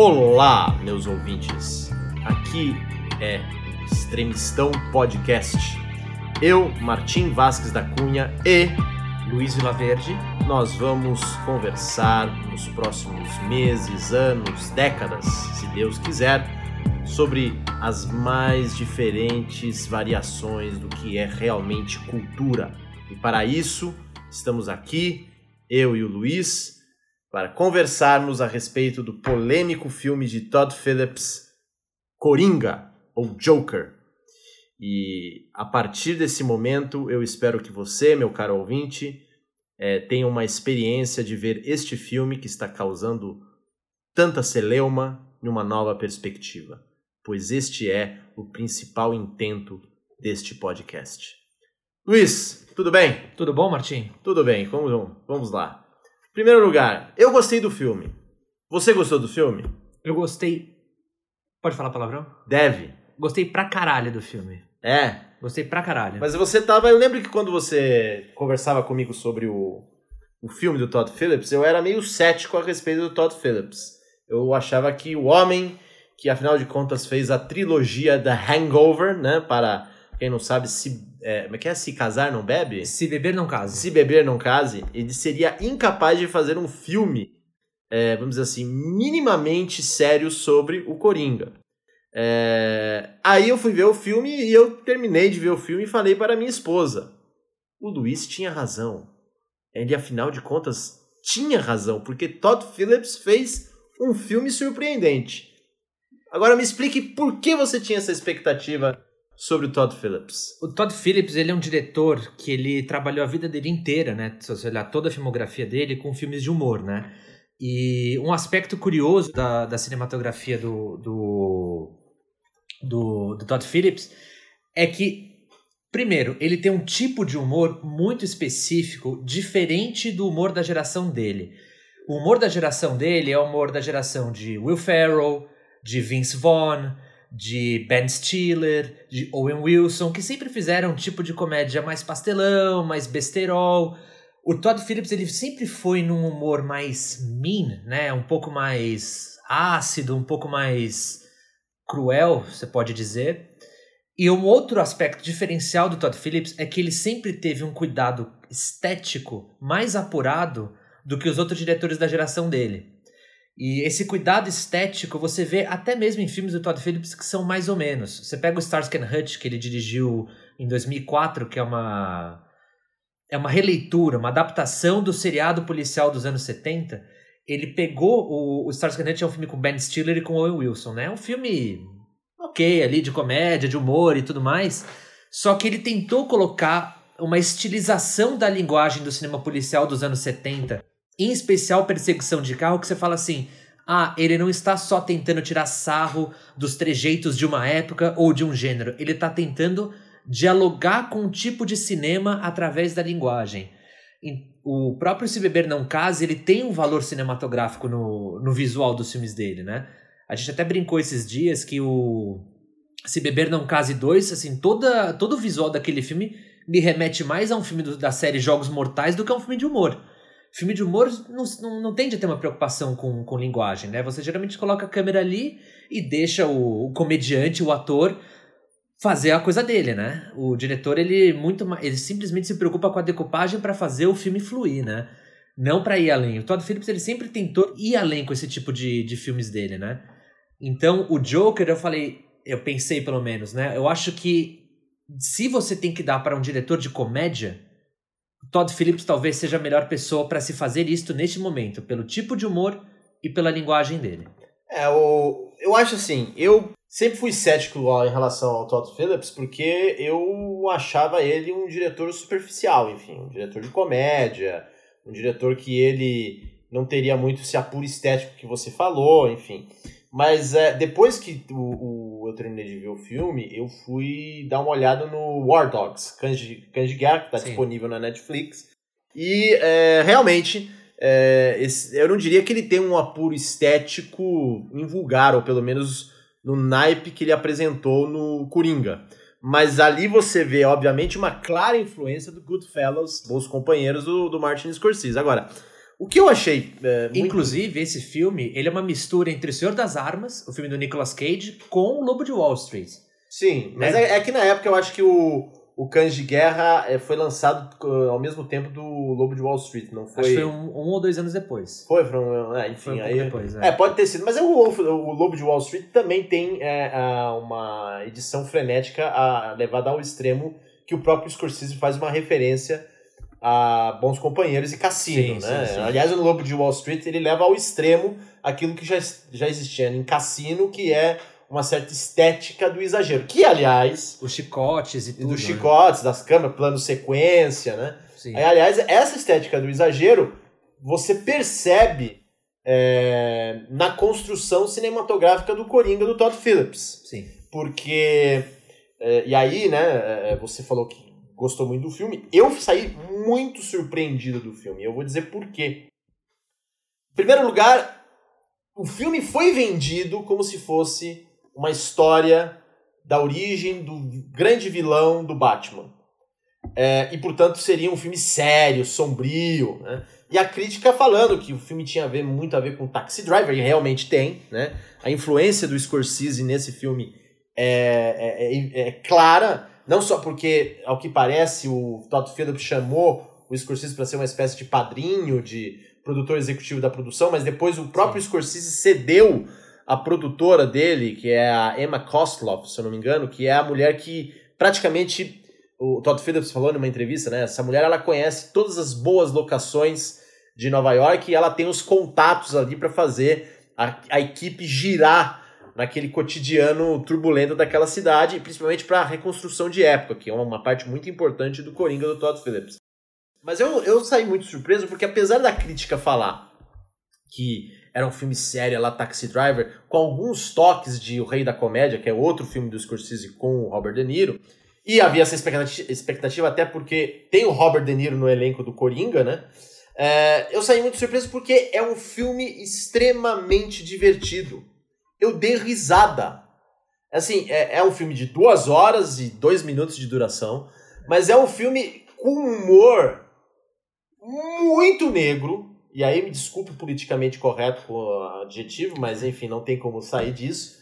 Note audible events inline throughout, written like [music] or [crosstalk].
Olá, meus ouvintes. Aqui é Extremistão Podcast. Eu, Martim Vasques da Cunha e Luiz Vilaverde. nós vamos conversar nos próximos meses, anos, décadas, se Deus quiser, sobre as mais diferentes variações do que é realmente cultura. E para isso, estamos aqui, eu e o Luiz, para conversarmos a respeito do polêmico filme de Todd Phillips, Coringa, ou Joker. E a partir desse momento, eu espero que você, meu caro ouvinte, eh, tenha uma experiência de ver este filme que está causando tanta celeuma numa nova perspectiva, pois este é o principal intento deste podcast. Luiz, tudo bem? Tudo bom, Martim? Tudo bem, vamos, vamos lá. Primeiro lugar, eu gostei do filme. Você gostou do filme? Eu gostei. Pode falar palavrão? Deve. Gostei pra caralho do filme. É. Gostei pra caralho. Mas você tava. Eu lembro que quando você conversava comigo sobre o, o filme do Todd Phillips, eu era meio cético a respeito do Todd Phillips. Eu achava que o homem que, afinal de contas, fez a trilogia da Hangover, né? Para quem não sabe, se. É, como é que é? Se casar não bebe? Se beber, não case. Se beber não case, ele seria incapaz de fazer um filme, é, vamos dizer assim, minimamente sério sobre o Coringa. É, aí eu fui ver o filme e eu terminei de ver o filme e falei para minha esposa: o Luiz tinha razão. Ele, afinal de contas, tinha razão, porque Todd Phillips fez um filme surpreendente. Agora me explique por que você tinha essa expectativa sobre o Todd Phillips. O Todd Phillips, ele é um diretor que ele trabalhou a vida dele inteira, né? Se você olhar toda a filmografia dele com filmes de humor, né? E um aspecto curioso da, da cinematografia do, do, do, do Todd Phillips é que, primeiro, ele tem um tipo de humor muito específico, diferente do humor da geração dele. O humor da geração dele é o humor da geração de Will Ferrell, de Vince Vaughn, de Ben Stiller, de Owen Wilson, que sempre fizeram um tipo de comédia mais pastelão, mais besterol. O Todd Phillips ele sempre foi num humor mais mean, né? Um pouco mais ácido, um pouco mais cruel, você pode dizer. E um outro aspecto diferencial do Todd Phillips é que ele sempre teve um cuidado estético mais apurado do que os outros diretores da geração dele. E esse cuidado estético você vê até mesmo em filmes do Todd Phillips que são mais ou menos. Você pega o Starsky and Hutch, que ele dirigiu em 2004, que é uma é uma releitura, uma adaptação do seriado policial dos anos 70. Ele pegou o, o Starsky and Hutch é um filme com Ben Stiller e com Owen Wilson, né? É um filme ok ali de comédia, de humor e tudo mais. Só que ele tentou colocar uma estilização da linguagem do cinema policial dos anos 70 em especial perseguição de carro, que você fala assim: ah, ele não está só tentando tirar sarro dos trejeitos de uma época ou de um gênero, ele está tentando dialogar com um tipo de cinema através da linguagem. O próprio Se Beber Não Case, ele tem um valor cinematográfico no, no visual dos filmes dele, né? A gente até brincou esses dias que o Se Beber Não Case 2, assim, toda, todo o visual daquele filme me remete mais a um filme do, da série Jogos Mortais do que a um filme de humor. Filme de humor não, não, não tende a ter uma preocupação com, com linguagem, né? Você geralmente coloca a câmera ali e deixa o, o comediante, o ator, fazer a coisa dele, né? O diretor, ele muito ele simplesmente se preocupa com a decupagem para fazer o filme fluir, né? Não para ir além. O Todd Phillips, ele sempre tentou ir além com esse tipo de, de filmes dele, né? Então, o Joker, eu falei, eu pensei pelo menos, né? Eu acho que se você tem que dar para um diretor de comédia, Todd Phillips talvez seja a melhor pessoa para se fazer isto neste momento, pelo tipo de humor e pela linguagem dele. É, o, eu acho assim, eu sempre fui cético em relação ao Todd Phillips, porque eu achava ele um diretor superficial, enfim, um diretor de comédia, um diretor que ele não teria muito esse apuro estético que você falou, enfim. Mas é, depois que o, o, eu terminei de ver o filme, eu fui dar uma olhada no War Dogs, Cães de, Cães de Guerra, que está disponível na Netflix. E é, realmente, é, esse, eu não diria que ele tem um apuro estético invulgar, ou pelo menos no naipe que ele apresentou no Coringa. Mas ali você vê, obviamente, uma clara influência do Goodfellas, Bons Companheiros do, do Martin Scorsese. Agora, O que eu achei. É, muito... Inclusive, esse filme ele é uma mistura entre O Senhor das Armas, o filme do Nicolas Cage, com O Lobo de Wall Street. Sim, mas né? é, é, que na época eu acho que o, o Cães de Guerra é, foi lançado ao mesmo tempo do Lobo de Wall Street, não foi? Acho que foi um, um ou dois anos depois. Foi, foi um, é, enfim, foi um aí. Depois, é. é. pode ter sido. Mas é o, o Lobo de Wall Street também tem é, uma edição frenética a, levada ao extremo que o próprio Scorsese faz uma referência a Bons Companheiros e Cassino, sim, né? Sim, sim. Aliás, o Lobo de Wall Street ele leva ao extremo aquilo que já, já existia em Cassino, que é uma certa estética do exagero. Que, aliás. Os chicotes e tudo. Dos né? chicotes, das câmeras, plano sequência, né? Sim. Aí, aliás, essa estética do exagero você percebe é, na construção cinematográfica do Coringa do Todd Phillips. Sim. Porque. É, e aí, né, é, você falou que gostou muito do filme. Eu saí muito surpreendido do filme. Eu vou dizer por quê. Em primeiro lugar, o filme foi vendido como se fosse uma história da origem do grande vilão do Batman. É, e, portanto, seria um filme sério, sombrio. Né? E a crítica falando que o filme tinha a ver, muito a ver com Taxi Driver, e realmente tem. Né? A influência do Scorsese nesse filme é, é, é, é clara, não só porque, ao que parece, o Todd Phillips chamou o Scorsese para ser uma espécie de padrinho, de produtor executivo da produção, mas depois o próprio Sim. Scorsese cedeu a produtora dele, que é a Emma Kostloff, se eu não me engano, que é a mulher que praticamente o Todd Phillips falou numa entrevista, né? Essa mulher ela conhece todas as boas locações de Nova York e ela tem os contatos ali para fazer a, a equipe girar naquele cotidiano turbulento daquela cidade, principalmente para a reconstrução de época, que é uma parte muito importante do Coringa do Todd Phillips. Mas eu, eu saí muito surpreso porque apesar da crítica falar que era um filme sério lá, Taxi Driver, com alguns toques de O Rei da Comédia, que é outro filme do Scorsese com o Robert De Niro. E havia essa expectativa até porque tem o Robert De Niro no elenco do Coringa, né? É, eu saí muito surpreso porque é um filme extremamente divertido. Eu dei risada. Assim, é, é um filme de duas horas e dois minutos de duração, mas é um filme com humor muito negro, e aí me desculpe politicamente correto com o adjetivo, mas enfim, não tem como sair disso.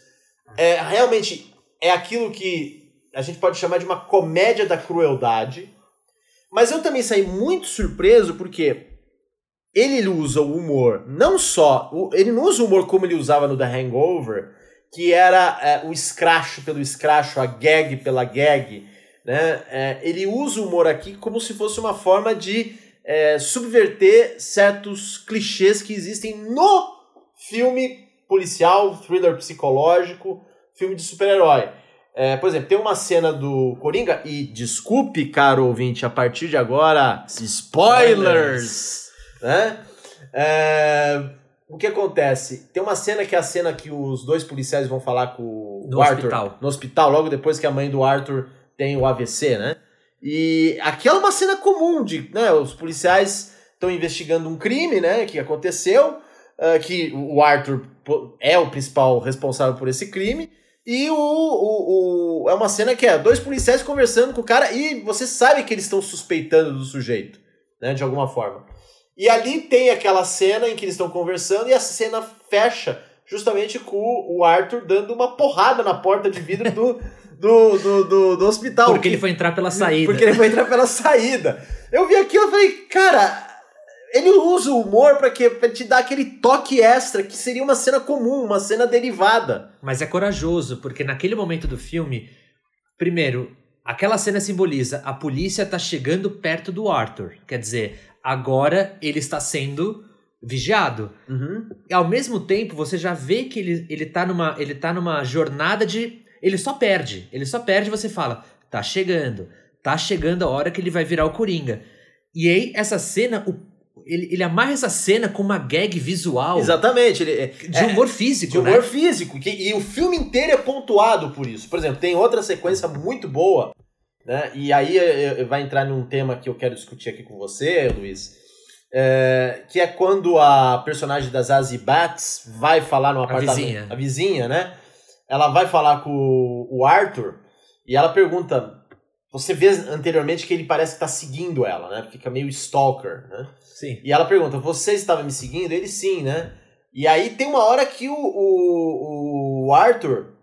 É, realmente é aquilo que a gente pode chamar de uma comédia da crueldade. Mas eu também saí muito surpreso porque ele usa o humor, não só. Ele não usa o humor como ele usava no The Hangover, que era é, o escracho pelo escracho, a gag pela gag. Né? É, ele usa o humor aqui como se fosse uma forma de é, subverter certos clichês que existem no filme policial, thriller psicológico, filme de super-herói. É, por exemplo, tem uma cena do Coringa, e desculpe, caro ouvinte, a partir de agora, spoilers! Né? É, o que acontece? Tem uma cena que é a cena que os dois policiais vão falar com no o Arthur hospital. no hospital, logo depois que a mãe do Arthur tem o AVC, né? E aquela é uma cena comum de, né, os policiais estão investigando um crime, né, que aconteceu, uh, que o Arthur é o principal responsável por esse crime, e o, o, o, é uma cena que é dois policiais conversando com o cara e você sabe que eles estão suspeitando do sujeito, né, de alguma forma. E ali tem aquela cena em que eles estão conversando e a cena fecha justamente com o Arthur dando uma porrada na porta de vidro do [laughs] do, do, do, do hospital. Porque ele foi entrar pela saída. Porque ele foi entrar pela saída. Eu vi aquilo e falei, cara, ele usa o humor para que pra te dar aquele toque extra que seria uma cena comum, uma cena derivada. Mas é corajoso, porque naquele momento do filme, primeiro, aquela cena simboliza a polícia tá chegando perto do Arthur. Quer dizer, agora ele está sendo vigiado. Uhum. E ao mesmo tempo, você já vê que ele, ele, tá numa, ele tá numa jornada de ele só perde. Ele só perde e você fala: tá chegando. Tá chegando a hora que ele vai virar o Coringa. E aí, essa cena, o, ele, ele amarra essa cena com uma gag visual. Exatamente. Ele, é, de humor físico. De humor né? físico. Que, e o filme inteiro é pontuado por isso. Por exemplo, tem outra sequência muito boa. Né? E aí vai entrar num tema que eu quero discutir aqui com você, Luiz. É, que é quando a personagem das Zazie Bats vai falar no apartamento. A vizinha. A vizinha, né? ela vai falar com o Arthur e ela pergunta: você vê anteriormente que ele parece que tá seguindo ela, né? Fica meio stalker, né? Sim. E ela pergunta: Você estava me seguindo? Ele sim, né? E aí tem uma hora que o, o, o Arthur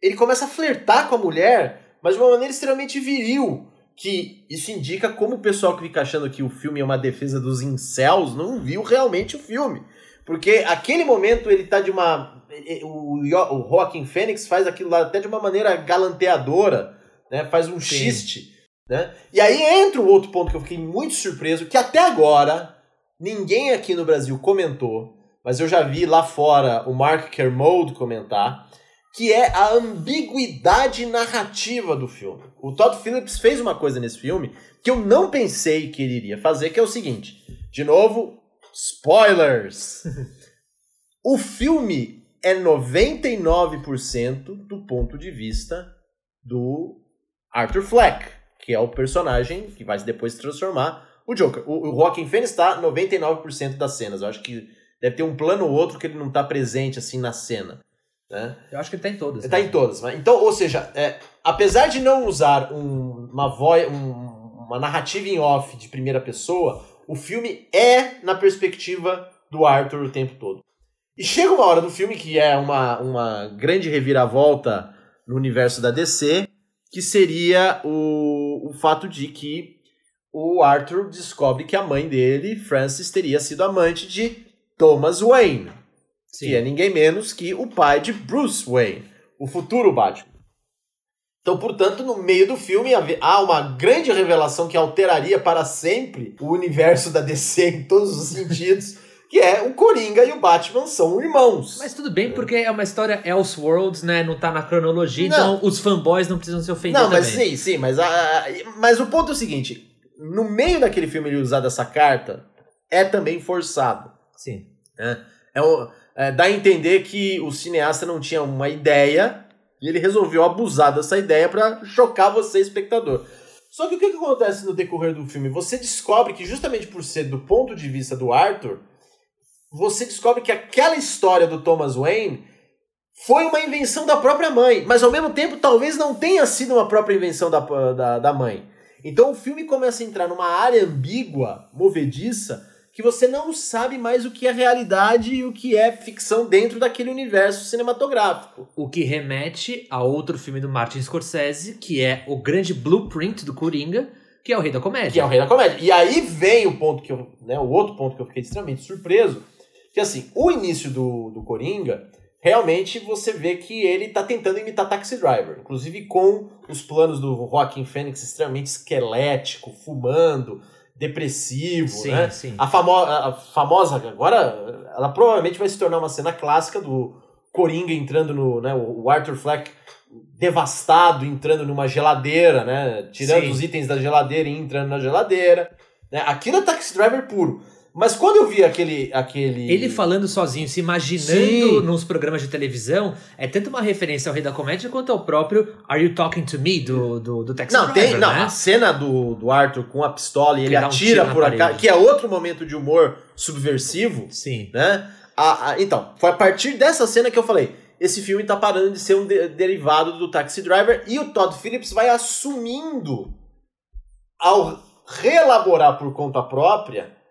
ele começa a flertar com a mulher, mas de uma maneira extremamente viril. Que isso indica como o pessoal que fica achando que o filme é uma defesa dos incels não viu realmente o filme. Porque aquele momento ele tá de uma. O, o Joaquin Phoenix faz aquilo lá até de uma maneira galanteadora, né? Faz um Sim. xiste. Né? E aí entra o outro ponto que eu fiquei muito surpreso, que até agora ninguém aqui no Brasil comentou, mas eu já vi lá fora o Mark Kermode comentar, que é a ambiguidade narrativa do filme. O Todd Phillips fez uma coisa nesse filme que eu não pensei que ele iria fazer, que é o seguinte. De novo, spoilers. [laughs] o filme é 99% do ponto de vista do Arthur Fleck, que é o personagem que vai depois se transformar o Joker. O, o Joaquin Phoenix está 99% das cenas. Eu acho que deve ter um plano ou outro que ele não está presente assim na cena. Né? Eu acho que ele tá em todas. Ele tá né? em todas. Então, ou seja, é, apesar de não usar um, uma voz, um, uma narrativa em off de primeira pessoa, o filme é na perspectiva do Arthur o tempo todo. E chega uma hora do filme que é uma, uma grande reviravolta no universo da DC, que seria o, o fato de que o Arthur descobre que a mãe dele, Frances, teria sido amante de Thomas Wayne. Sim. que é ninguém menos que o pai de Bruce Wayne, o futuro Batman. Então, portanto, no meio do filme há uma grande revelação que alteraria para sempre o universo da DC em todos os sentidos. [laughs] que é o Coringa e o Batman são irmãos. Mas tudo bem, porque é uma história Elseworlds, né? Não tá na cronologia, não. então os fanboys não precisam se ofender Não, mas também. sim, sim, mas, a, mas o ponto é o seguinte: no meio daquele filme ele usar dessa carta é também forçado. Sim. É, é o, é, dá a entender que o cineasta não tinha uma ideia e ele resolveu abusar dessa ideia para chocar você, espectador. Só que o que, que acontece no decorrer do filme? Você descobre que, justamente por ser do ponto de vista do Arthur, você descobre que aquela história do Thomas Wayne foi uma invenção da própria mãe, mas ao mesmo tempo talvez não tenha sido uma própria invenção da, da, da mãe. Então o filme começa a entrar numa área ambígua, movediça, que você não sabe mais o que é realidade e o que é ficção dentro daquele universo cinematográfico. O que remete a outro filme do Martin Scorsese, que é o grande blueprint do Coringa, que é o Rei da Comédia. Que é o Rei da Comédia. E aí vem o ponto que eu, né, o outro ponto que eu fiquei extremamente surpreso, que assim, o início do, do Coringa, realmente você vê que ele está tentando imitar Taxi Driver, inclusive com os planos do Joaquin Phoenix extremamente esquelético, fumando, depressivo, sim, né? Sim. A, famo a famosa, agora, ela provavelmente vai se tornar uma cena clássica do Coringa entrando no, né, o Arthur Fleck devastado, entrando numa geladeira, né, tirando sim. os itens da geladeira e entrando na geladeira, né? Aquilo é Taxi Driver puro. Mas quando eu vi aquele. aquele... Ele falando sozinho, se imaginando Sim. nos programas de televisão, é tanto uma referência ao Rei da Comédia quanto ao próprio Are You Talking to Me do, do, do Texas Não, tem. Não, né? a cena do, do Arthur com a pistola e ele atira um por acaso, que é outro momento de humor subversivo. Sim. Né? A, a, então, foi a partir dessa cena que eu falei. Esse filme tá parando de ser um de, derivado do Taxi Driver e o Todd Phillips vai assumindo ao reelaborar por conta própria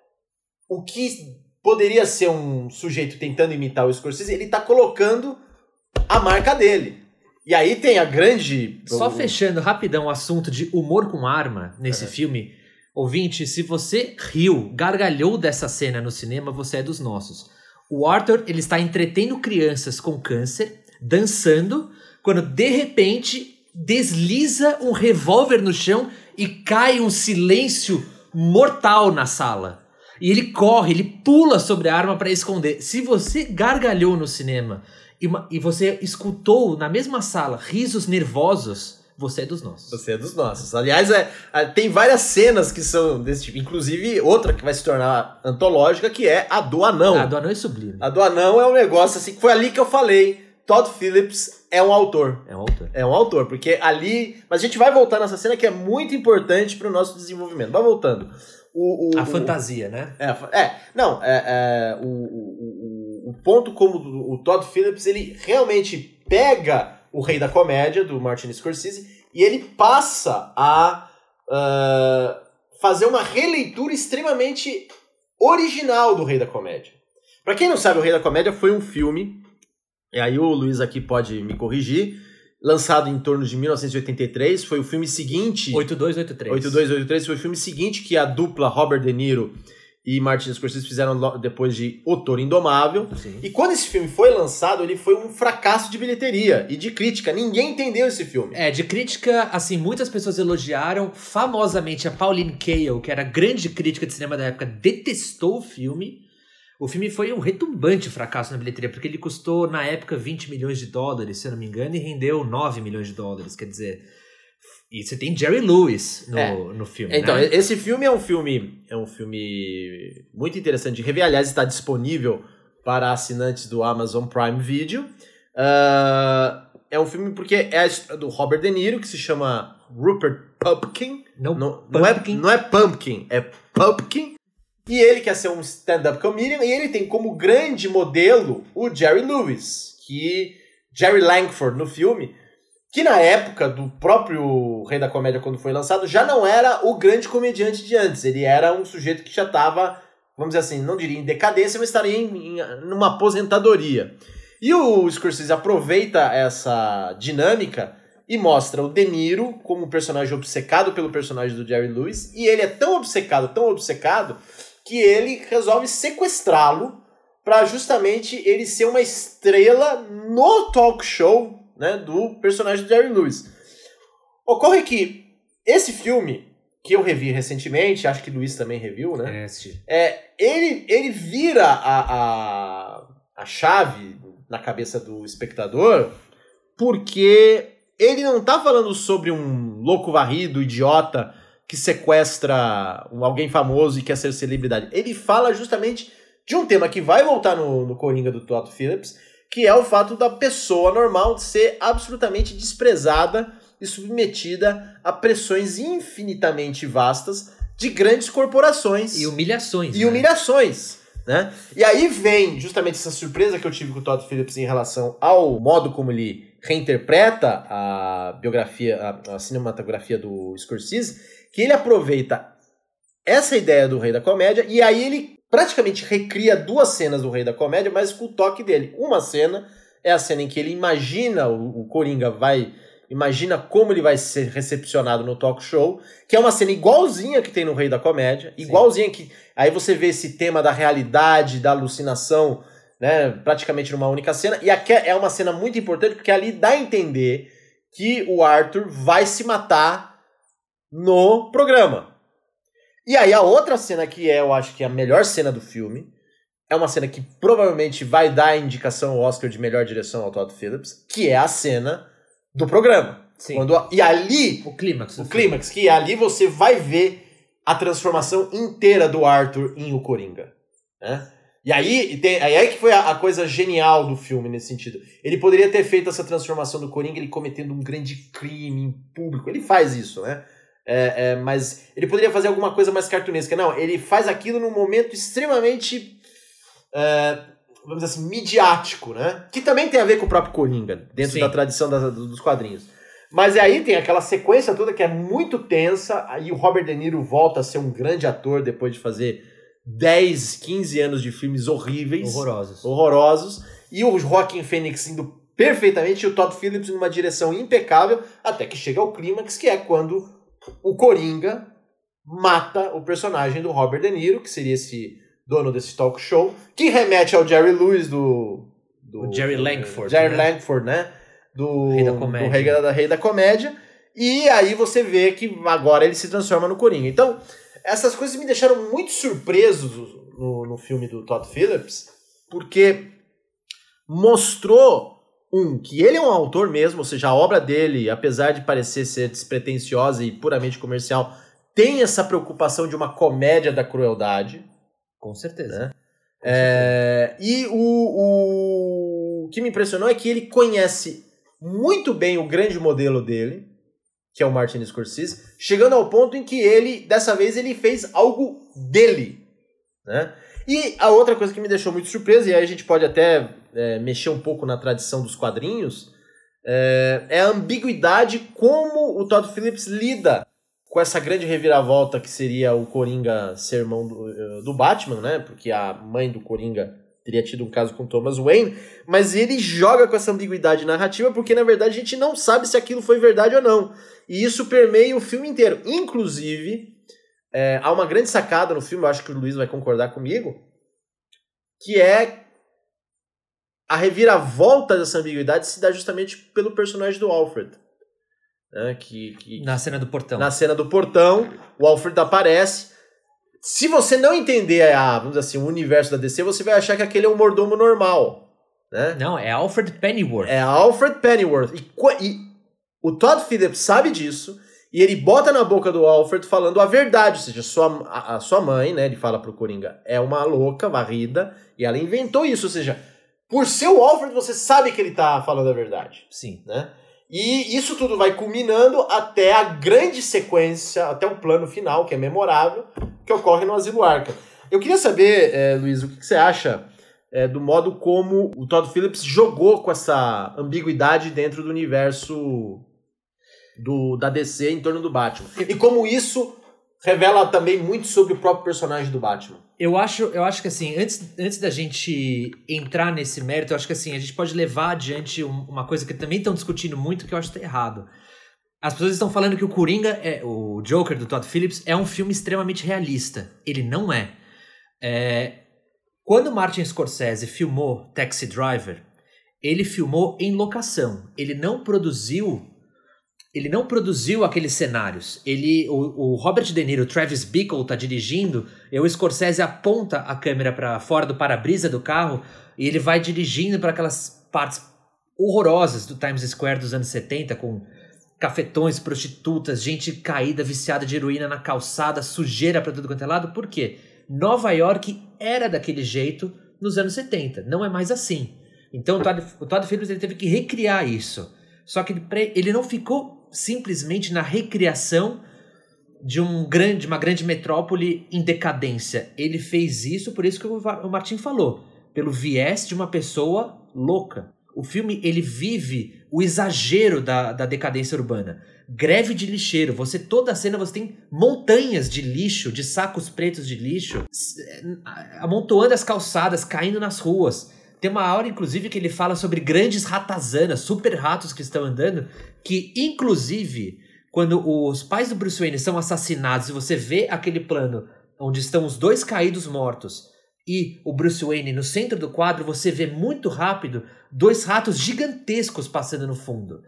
o que poderia ser um sujeito tentando imitar o Scorsese, ele está colocando a marca dele. E aí tem a grande. Só fechando rapidão o assunto de humor com arma nesse filme. Ouvinte, se você riu, gargalhou dessa cena no cinema, você é dos nossos. O Arthur, ele está entretendo crianças com câncer, dançando, quando de repente desliza um revólver no chão e cai um silêncio mortal na sala. E ele corre, ele pula sobre a arma para esconder. Se você gargalhou no cinema e, uma, e você escutou na mesma sala risos nervosos, você é dos nossos. Você é dos nossos. Aliás, é, é, tem várias cenas que são desse tipo. Inclusive, outra que vai se tornar antológica, que é a do anão. A do anão é sublime. A do anão é um negócio assim, que foi ali que eu falei. Todd Phillips é um autor. É um autor. É um autor, porque ali. Mas a gente vai voltar nessa cena que é muito importante para o nosso desenvolvimento. Vai voltando. O, o, a fantasia, né? É, é não, é, é o, o, o, ponto como o Todd Phillips, ele realmente pega o Rei da Comédia, do Martin Scorsese, e ele passa a uh, fazer uma releitura extremamente original do Rei da Comédia. Para quem não sabe, o Rei da Comédia foi um filme, e aí o Luiz aqui pode me corrigir, lançado em torno de 1983, foi o filme seguinte... 8283. 8283 foi o filme seguinte que a dupla Robert De Niro e Martin Scorsese fizeram depois de O Toro Indomável. Sim. E quando esse filme foi lançado, ele foi um fracasso de bilheteria e de crítica. Ninguém entendeu esse filme. É, de crítica, assim, muitas pessoas elogiaram. Famosamente, a Pauline Kael, que era grande crítica de cinema da época, detestou o filme. O filme foi um retumbante fracasso na bilheteria, porque ele custou, na época, 20 milhões de dólares, se eu não me engano, e rendeu 9 milhões de dólares. Quer dizer, e você tem Jerry Lewis no, É. no filme. Então, né? esse filme é um filme é um filme muito interessante de rever. Aliás, está disponível para assinantes do Amazon Prime Video. Ah, é um filme porque é a história do Robert De Niro, que se chama Rupert Pumpkin. Não, Não, não, é, Pumpkin. não é Pumpkin, é Pumpkin. E ele quer ser um stand-up comedian e ele tem como grande modelo o Jerry Lewis, que Jerry Langford no filme, que na época do próprio Rei da Comédia quando foi lançado já não era o grande comediante de antes, ele era um sujeito que já estava, vamos dizer assim, não diria em decadência, mas estaria em, em numa aposentadoria. E o Scorsese aproveita essa dinâmica e mostra o De Niro como um personagem obcecado pelo personagem do Jerry Lewis, e ele é tão obcecado, tão obcecado, que ele resolve sequestrá-lo para justamente ele ser uma estrela no talk show né, do personagem do Jerry Lewis. Ocorre que esse filme, que eu revi recentemente, acho que o Luiz também reviu, né? É. É, ele, ele vira a, a, a chave na cabeça do espectador porque ele não tá falando sobre um louco varrido, idiota, que sequestra alguém famoso e quer ser celebridade. Ele fala justamente de um tema que vai voltar no, no Coringa do Todd Phillips, que é o fato da pessoa normal ser absolutamente desprezada e submetida a pressões infinitamente vastas de grandes corporações E humilhações. e né? humilhações. Né? E aí vem justamente essa surpresa que eu tive com o Todd Phillips em relação ao modo como ele reinterpreta a biografia, a, a cinematografia do Scorsese, que ele aproveita essa ideia do Rei da Comédia e aí ele praticamente recria duas cenas do Rei da Comédia, mas com o toque dele. Uma cena é a cena em que ele imagina o, o Coringa vai imagina como ele vai ser recepcionado no talk show, que é uma cena igualzinha que tem no Rei da Comédia, Sim. igualzinha que aí você vê esse tema da realidade, da alucinação, né, praticamente numa única cena, e aqui é uma cena muito importante porque ali dá a entender que o Arthur vai se matar no programa. E aí a outra cena que é, eu acho que é a melhor cena do filme, é uma cena que provavelmente vai dar a indicação ao Oscar de melhor direção ao Todd Phillips, que é a cena do programa. Sim. Quando, e ali, O clímax. o clímax, que ali você vai ver a transformação inteira do Arthur em o Coringa. Né? E aí, tem, aí é que foi a, a coisa genial do filme nesse sentido. Ele poderia ter feito essa transformação do Coringa, ele cometendo um grande crime em público. Ele faz isso, né? É, é, mas ele poderia fazer alguma coisa mais cartunesca. Não, ele faz aquilo num momento extremamente, é, vamos dizer assim, midiático, né? Que também tem a ver com o próprio Coringa, dentro Sim. da tradição da- dos quadrinhos. Mas aí tem aquela sequência toda que é muito tensa, aí o Robert De Niro volta a ser um grande ator depois de fazer 10, 15 anos de filmes horríveis Horrorosos. horrorosos, e o Joaquin Phoenix indo perfeitamente, e o Todd Phillips numa direção impecável, até que chega ao clímax, que é quando o Coringa mata o personagem do Robert De Niro, que seria esse dono desse talk show, que remete ao Jerry Lewis do... do O Jerry Langford, Jerry né? Langford, né? Do Rei da Comédia. do Rei da, Rei da Comédia. E aí você vê que agora ele se transforma no Coringa. Então, essas coisas me deixaram muito surpresos no, no filme do Todd Phillips, porque mostrou, um, que ele é um autor mesmo, ou seja, a obra dele, apesar de parecer ser despretensiosa e puramente comercial, tem essa preocupação de uma comédia da crueldade. Com certeza. Né? Com certeza. É, e o, o, o que me impressionou é que ele conhece muito bem o grande modelo dele, que é o Martin Scorsese, chegando ao ponto em que ele, dessa vez, ele fez algo dele. Né? E a outra coisa que me deixou muito surpresa, e aí a gente pode até é, mexer um pouco na tradição dos quadrinhos, é, é a ambiguidade como o Todd Phillips lida com essa grande reviravolta que seria o Coringa ser irmão do, eh, do Batman, né? Porque a mãe do Coringa teria tido um caso com Thomas Wayne, mas ele joga com essa ambiguidade narrativa porque na verdade a gente não sabe se aquilo foi verdade ou não. E isso permeia o filme inteiro. Inclusive, é, há uma grande sacada no filme, eu acho que o Luiz vai concordar comigo, que é a reviravolta dessa ambiguidade se dá justamente pelo personagem do Alfred. Né, que, que, na cena do portão. Na cena do portão, o Alfred aparece. Se você não entender a, vamos assim, o universo da DC, você vai achar que aquele é um mordomo normal. Né? Não, é Alfred Pennyworth. É Alfred Pennyworth. E, e o Todd Phillips sabe disso e ele bota na boca do Alfred falando a verdade, ou seja, sua, a, a sua mãe, né, ele fala pro Coringa, é uma louca, varrida, e ela inventou isso, ou seja, por ser o Alfred, você sabe que ele tá falando a verdade. Sim. Né? E isso tudo vai culminando até a grande sequência, até o plano final, que é memorável, que ocorre no Asilo Arca. Eu queria saber, é, Luiz, o que, que você acha é, do modo como o Todd Phillips jogou com essa ambiguidade dentro do universo do, da DC em torno do Batman. E como isso revela também muito sobre o próprio personagem do Batman. Eu acho, eu acho que assim, antes, antes da gente entrar nesse mérito, eu acho que assim, a gente pode levar adiante uma coisa que também estão discutindo muito que eu acho que tá errado. As pessoas estão falando que o Coringa, é, o Joker do Todd Phillips, é um filme extremamente realista. Ele não é. é quando Martin Scorsese filmou Taxi Driver, ele filmou em locação. Ele não produziu ele não produziu aqueles cenários. Ele, o, o Robert De Niro, o Travis Bickle tá dirigindo, e o Scorsese aponta a câmera para fora do para-brisa do carro e ele vai dirigindo para aquelas partes horrorosas do Times Square dos anos 70 com cafetões, prostitutas, gente caída, viciada de heroína na calçada, sujeira para tudo quanto é lado. Por quê? Nova York era daquele jeito nos anos 70, não é mais assim. Então o Todd, o Todd Phillips ele teve que recriar isso. Só que ele não ficou simplesmente na recriação de um grande, uma grande metrópole em decadência. Ele fez isso, por isso que o Martin falou, pelo viés de uma pessoa louca. O filme ele vive o exagero da, da decadência urbana. Greve de lixeiro. Você toda a cena você tem montanhas de lixo, de sacos pretos de lixo, amontoando as calçadas, caindo nas ruas. Tem uma hora, inclusive, que ele fala sobre grandes ratazanas, super ratos que estão andando, que, inclusive, quando os pais do Bruce Wayne são assassinados e você vê aquele plano onde estão os dois caídos mortos e o Bruce Wayne no centro do quadro, você vê muito rápido dois ratos gigantescos passando no fundo.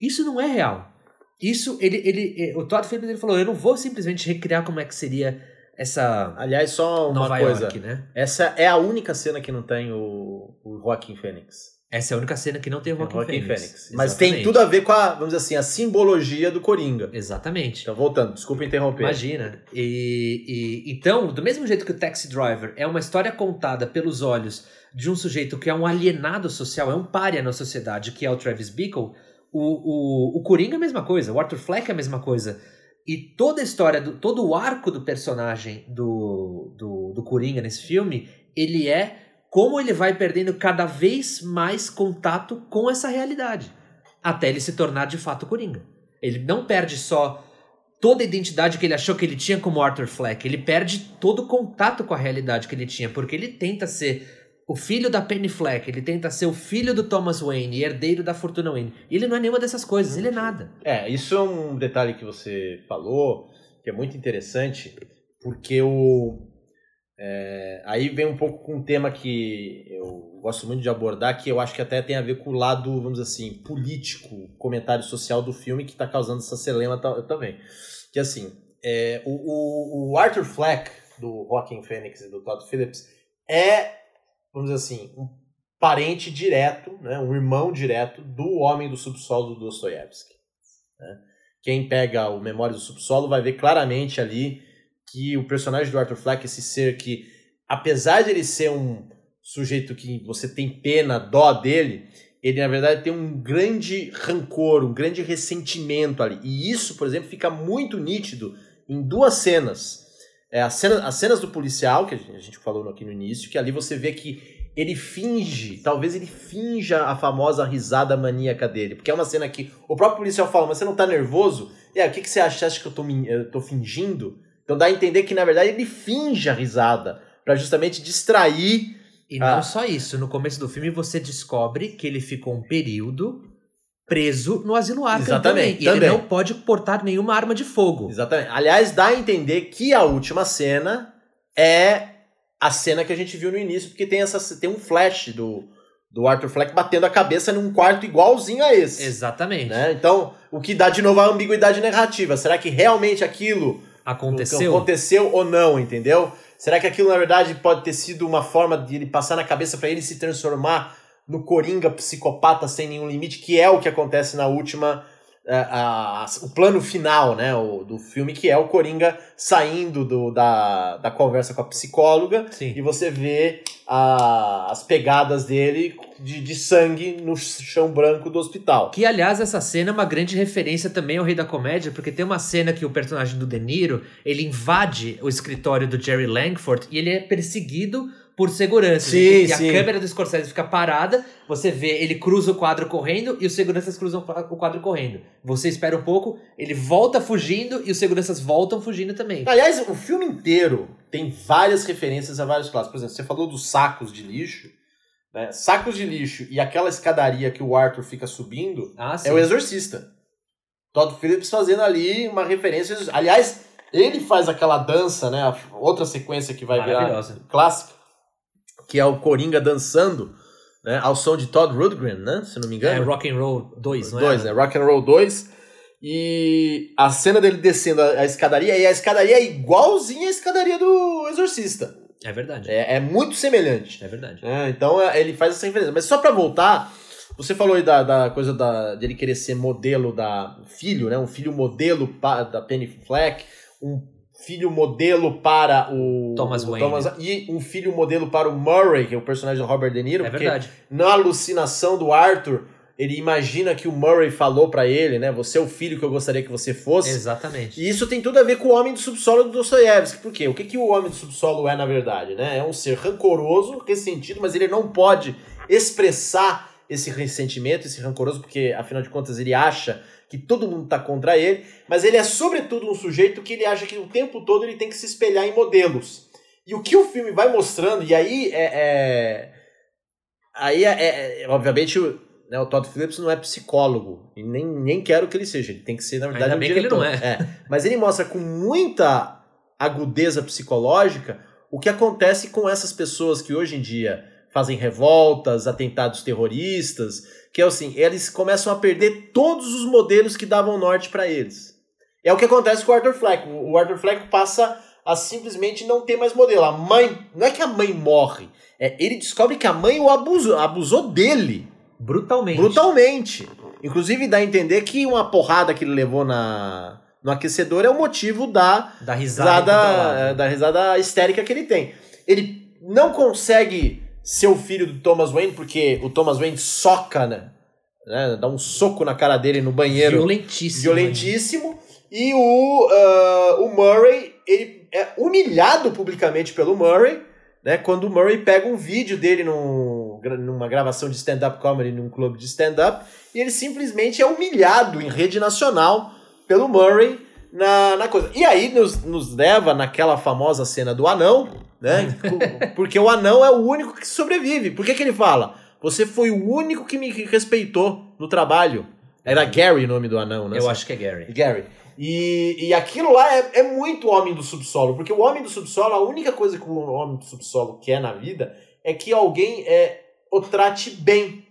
Isso não é real. Isso, ele, ele, o Todd Phillips ele falou, eu não vou simplesmente recriar como é que seria essa. Aliás, só uma Nova coisa. York, né? Essa é a única cena que não tem o, o Joaquin Phoenix. Essa é a única cena que não tem o Phoenix. Phoenix. Mas tem tudo a ver com a, vamos dizer assim, a simbologia do Coringa. Exatamente. Então, voltando, desculpa interromper. Imagina. E, e, então, do mesmo jeito que o Taxi Driver é uma história contada pelos olhos de um sujeito que é um alienado social, é um pária na sociedade, que é o Travis Bickle, o, o, o Coringa é a mesma coisa, o Arthur Fleck é a mesma coisa. E toda a história, do, todo o arco do personagem do, do, do Coringa nesse filme, ele é como ele vai perdendo cada vez mais contato com essa realidade, até ele se tornar de fato Coringa. Ele não perde só toda a identidade que ele achou que ele tinha como Arthur Fleck, ele perde todo o contato com a realidade que ele tinha, porque ele tenta ser o filho da Penny Fleck, ele tenta ser o filho do Thomas Wayne, herdeiro da fortuna Wayne. E ele não é nenhuma dessas coisas, ele é nada. É, isso é um detalhe que você falou, que é muito interessante, porque o. É, aí vem um pouco com um tema que eu gosto muito de abordar, que eu acho que até tem a ver com o lado, vamos dizer assim, político, comentário social do filme, que está causando essa selema também. Que assim, é, o, o Arthur Fleck, do Joaquin Phoenix e do Todd Phillips, é vamos dizer assim, um parente direto, né, um irmão direto do Homem do Subsolo do Dostoiévski. Né? Quem pega o Memória do Subsolo vai ver claramente ali que o personagem do Arthur Fleck, esse ser que, apesar de ele ser um sujeito que você tem pena, dó dele, ele na verdade tem um grande rancor, um grande ressentimento ali. E isso, por exemplo, fica muito nítido em duas cenas é, as, cenas, as cenas do policial, que a gente falou aqui no início, que ali você vê que ele finge, talvez ele finja a famosa risada maníaca dele. Porque é uma cena que o próprio policial fala, mas você não tá nervoso? E aí, o que, que você acha? Você acha que eu tô, eu tô fingindo? Então dá a entender que, na verdade, ele finge a risada para justamente distrair. E não só isso, no começo do filme você descobre que ele ficou um período preso no asilo Arkham Exatamente, também. E também. ele não pode portar nenhuma arma de fogo. Exatamente. Aliás, dá a entender que a última cena é a cena que a gente viu no início, porque tem essa tem um flash do, do Arthur Fleck batendo a cabeça num quarto igualzinho a esse. Exatamente. Né? Então, o que dá de novo a ambiguidade narrativa. Será que realmente aquilo aconteceu? Aconteceu ou não, entendeu? Será que aquilo na verdade pode ter sido uma forma de ele passar na cabeça para ele se transformar no Coringa psicopata sem nenhum limite, que é o que acontece na última a, a, o plano final né, o, do filme, que é o Coringa saindo do, da, da conversa com a psicóloga Sim. e você vê a, as pegadas dele de, de sangue no chão branco do hospital. Que, aliás, essa cena é uma grande referência também ao Rei da Comédia, porque tem uma cena que o personagem do De Niro, ele invade o escritório do Jerry Langford e ele é perseguido por segurança. Sim, e sim. a câmera do Scorsese fica parada, você vê, ele cruza o quadro correndo e os seguranças cruzam o quadro correndo. Você espera um pouco, ele volta fugindo e os seguranças voltam fugindo também. Aliás, o filme inteiro tem várias referências a vários clássicos. Por exemplo, você falou dos sacos de lixo. Né? Sacos de lixo e aquela escadaria que o Arthur fica subindo ah, é o Exorcista. Todd Phillips fazendo ali uma referência. Aliás, ele faz aquela dança, né? Outra sequência que vai virar clássica que é o Coringa dançando, né, ao som de Todd Rundgren, né, se não me engano. É Rock and Roll 2, não é? 2, né, Rock and Roll 2. E a cena dele descendo a, a, escadaria, e a escadaria é igualzinha à escadaria do Exorcista. É verdade. É, é muito semelhante. É verdade. É, então é, ele faz essa referência. Mas só para voltar, você falou aí da, da coisa da, dele querer ser modelo da filho, né? Um filho modelo pa, da Penny Fleck, um filho modelo para o Thomas Wayne Thomas, e um filho modelo para o Murray, que é o personagem do Robert De Niro. É verdade. Na alucinação do Arthur, ele imagina que o Murray falou para ele, né? Você é o filho que eu gostaria que você fosse. Exatamente. E isso tem tudo a ver com o Homem do Subsolo do Dostoiévski. Por quê? O que, que o Homem do Subsolo é, na verdade, né? É um ser rancoroso, ressentido, mas ele não pode expressar esse ressentimento, esse rancoroso, porque, afinal de contas, ele acha que todo mundo está contra ele, mas ele é sobretudo um sujeito que ele acha que o tempo todo ele tem que se espelhar em modelos. E o que o filme vai mostrando, e aí é. é aí é, é, é obviamente o, né, o Todd Phillips não é psicólogo, e nem, nem quero que ele seja, ele tem que ser, na verdade, Ainda um bem diretor. Que ele não é. é. Mas ele mostra com muita agudeza psicológica o que acontece com essas pessoas que hoje em dia fazem revoltas, atentados terroristas, que é assim, eles começam a perder todos os modelos que davam norte para eles. É o que acontece com o Arthur Fleck. O Arthur Fleck passa a simplesmente não ter mais modelo. A mãe, não é que a mãe morre, é ele descobre que a mãe o abusou, abusou dele brutalmente. Brutalmente. Inclusive dá a entender que uma porrada que ele levou na no aquecedor é o motivo da da risada, risada da risada histérica que ele tem. Ele não consegue ser o filho do Thomas Wayne, porque o Thomas Wayne soca, né? né dá um soco na cara dele no banheiro. Violentíssimo. Violentíssimo. E o, uh, o Murray, ele é humilhado publicamente pelo Murray, né? Quando o Murray pega um vídeo dele num, numa gravação de stand-up comedy num clube de stand-up, e ele simplesmente é humilhado em rede nacional pelo Murray na, na coisa. E aí nos, nos leva naquela famosa cena do anão, né? [laughs] Porque o anão é o único que sobrevive. Por que, que ele fala? Você foi o único que me respeitou no trabalho. Era Gary o nome do anão, né? Eu acho que é Gary. Gary. E, e aquilo lá é, é muito homem do subsolo, porque o homem do subsolo, a única coisa que o homem do subsolo quer na vida é que alguém é, o trate bem.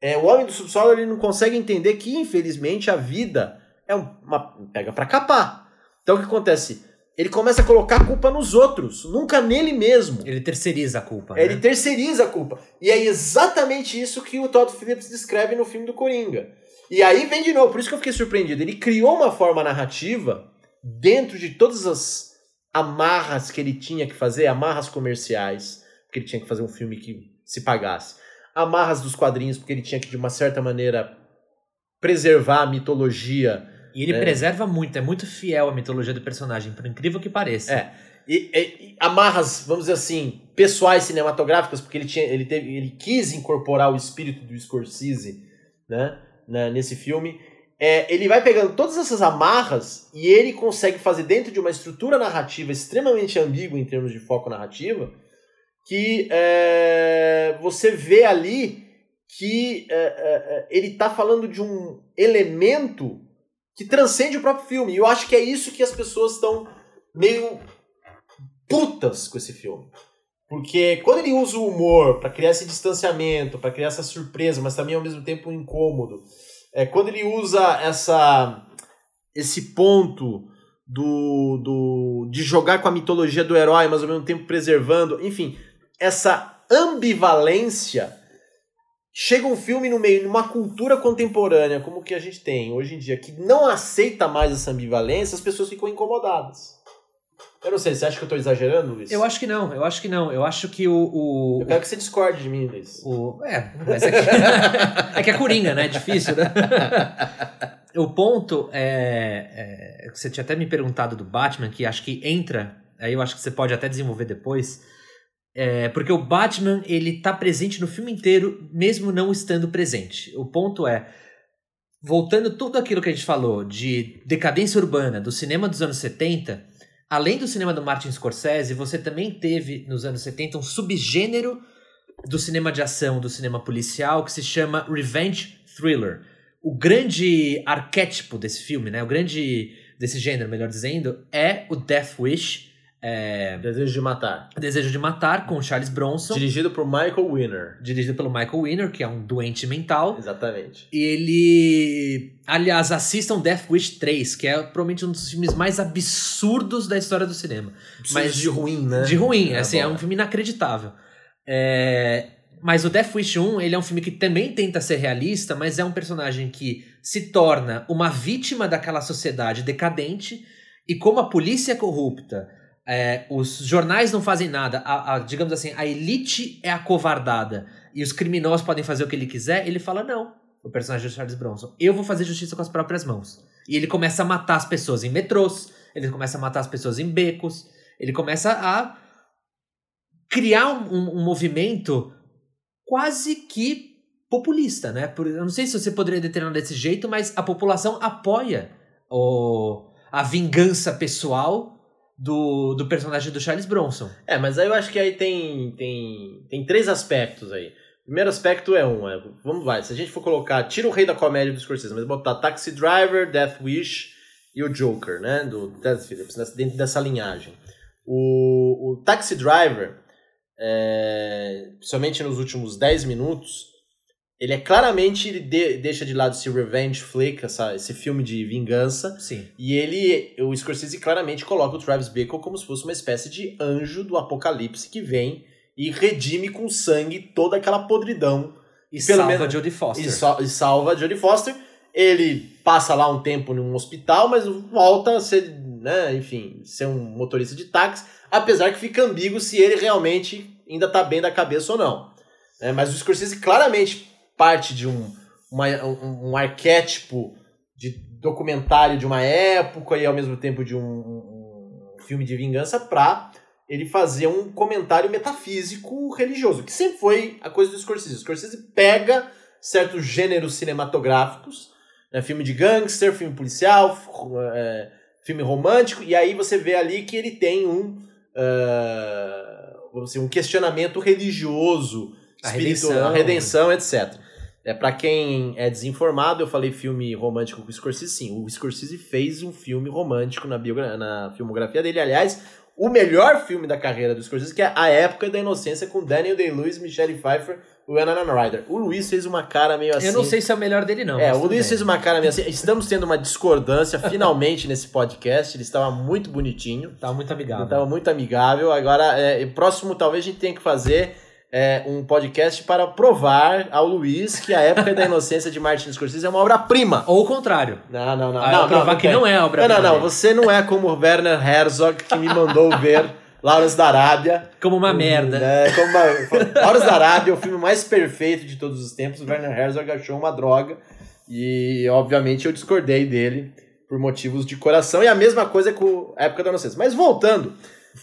É, o homem do subsolo ele não consegue entender que, infelizmente, a vida é uma pega para capar. Então o que acontece? ele começa a colocar a culpa nos outros, nunca nele mesmo. Ele terceiriza a culpa. Ele né? terceiriza a culpa. E é exatamente isso que o Todd Phillips descreve no filme do Coringa. E aí vem de novo, por isso que eu fiquei surpreendido. Ele criou uma forma narrativa dentro de todas as amarras que ele tinha que fazer, amarras comerciais, porque ele tinha que fazer um filme que se pagasse. Amarras dos quadrinhos, porque ele tinha que, de uma certa maneira, preservar a mitologia e ele é. preserva muito, é muito fiel à mitologia do personagem, por incrível que pareça. É. e, e, amarras, vamos dizer assim, pessoais cinematográficas, porque ele, tinha, ele, teve, ele quis incorporar o espírito do Scorsese né, né, nesse filme. É, ele vai pegando todas essas amarras e ele consegue fazer dentro de uma estrutura narrativa extremamente ambígua em termos de foco narrativa, que é, você vê ali que é, é, é ele está falando de um elemento que transcende o próprio filme. E eu acho que é isso que as pessoas estão meio putas com esse filme. Porque quando ele usa o humor para criar esse distanciamento, para criar essa surpresa, mas também ao mesmo tempo um incômodo, é, quando ele usa essa esse ponto do, do de jogar com a mitologia do herói, mas ao mesmo tempo preservando, enfim, essa ambivalência chega um filme no meio, numa cultura contemporânea como que a gente tem hoje em dia, que não aceita mais essa ambivalência, as pessoas ficam incomodadas. Eu não sei, você acha que eu estou exagerando, Luiz? Eu acho que não, eu acho que não. Eu acho que o. o eu quero que você discorde de mim, Luiz. O, é, mas é que, [laughs] é que é coringa, né? É difícil, né? [laughs] o ponto é, é. Você tinha até me perguntado do Batman, que acho que entra. Aí eu acho que você pode até desenvolver depois. É, porque o Batman, ele tá presente no filme inteiro, mesmo não estando presente. O ponto é. Voltando tudo aquilo que a gente falou de decadência urbana do cinema dos anos 70 além do cinema do Martin Scorsese, você também teve nos anos 70 um subgênero do cinema de ação, do cinema policial, que se chama Revenge Thriller. O grande arquétipo desse filme, né? O grande desse gênero, melhor dizendo, é o Death Wish, é... Desejo de Matar. Desejo de Matar, com Charles Bronson. Dirigido por Michael Winner. Dirigido pelo Michael Winner, que é um doente mental. Exatamente. E ele. Aliás, assistam Death Wish 3, que é provavelmente um dos filmes mais absurdos da história do cinema. Mas de ruim, né? De ruim, é, assim, é um filme inacreditável. É... Mas o Death Wish 1, ele é um filme que também tenta ser realista, mas é um personagem que se torna uma vítima daquela sociedade decadente. E como a polícia é corrupta, é, os jornais não fazem nada, a, a, digamos assim, a elite é acovardada e os criminosos podem fazer o que ele quiser, ele fala: não, o personagem de Charles Bronson, eu vou fazer justiça com as próprias mãos. E ele começa a matar as pessoas em metrôs, ele começa a matar as pessoas em becos, ele começa a criar um, um, movimento quase que populista, né? eu não sei se você poderia determinar desse jeito, mas a população apoia o, a vingança pessoal do, do personagem do Charles Bronson. É, mas aí eu acho que aí tem, tem, tem três aspectos aí. O primeiro aspecto é um, é, vamos lá, se a gente for colocar, tira o rei da comédia do Scorsese, mas botar Taxi Driver, Death Wish e o Joker, né, do Ted Phillips, dentro dessa linhagem. O, o Taxi Driver, é, principalmente nos últimos 10 minutos, ele é claramente, ele de, deixa de lado esse revenge flick, essa, esse filme de vingança. Sim. E ele, o Scorsese claramente coloca o Travis Bickle como se fosse uma espécie de anjo do apocalipse que vem e redime com sangue toda aquela podridão. E salva menos, Jodie Foster. E, so, e salva Jodie Foster. Ele passa lá um tempo num hospital, mas volta a ser, né, enfim, ser um motorista de táxi, apesar que fica ambíguo se ele realmente ainda tá bem da cabeça ou não. É, mas o Scorsese claramente parte de um, uma, um, um, arquétipo de documentário de uma época e ao mesmo tempo de um, um filme de vingança para ele fazer um comentário metafísico religioso, que sempre foi a coisa do Scorsese. O Scorsese pega certos gêneros cinematográficos, né, filme de gangster, filme policial, é, filme romântico, e aí você vê ali que ele tem um, uh, vamos dizer, um questionamento religioso, a redenção, a redenção etc. É, para quem é desinformado, eu falei filme romântico com o Scorsese, sim. O Scorsese fez um filme romântico na, na filmografia dele. Aliás, o melhor filme da carreira do Scorsese, que é A Época da Inocência, com Daniel Day-Lewis, Michelle Pfeiffer e Winona Ryder. O Luiz fez uma cara meio assim... Eu não sei se é o melhor dele, não. É, o Luiz bem. fez uma cara meio assim. Estamos tendo uma discordância, finalmente, nesse podcast. Ele estava muito bonitinho. Estava muito amigável. Estava muito amigável. Agora, é, próximo, talvez a gente tenha que fazer é, um podcast para provar ao Luiz que a época da inocência de Martin Scorsese é uma obra-prima. Ou o contrário. Não, não, não. Ah, não, provar não, que não é obra-prima. Não, não, não. Você não é como Werner Herzog que me mandou ver Lawrence da Arábia. Como uma merda. Né, como uma... Lawrence da Arábia é o filme mais perfeito de todos os tempos. Werner Herzog achou uma droga. E, obviamente, eu discordei dele por motivos de coração. E a mesma coisa com a época da inocência. Mas voltando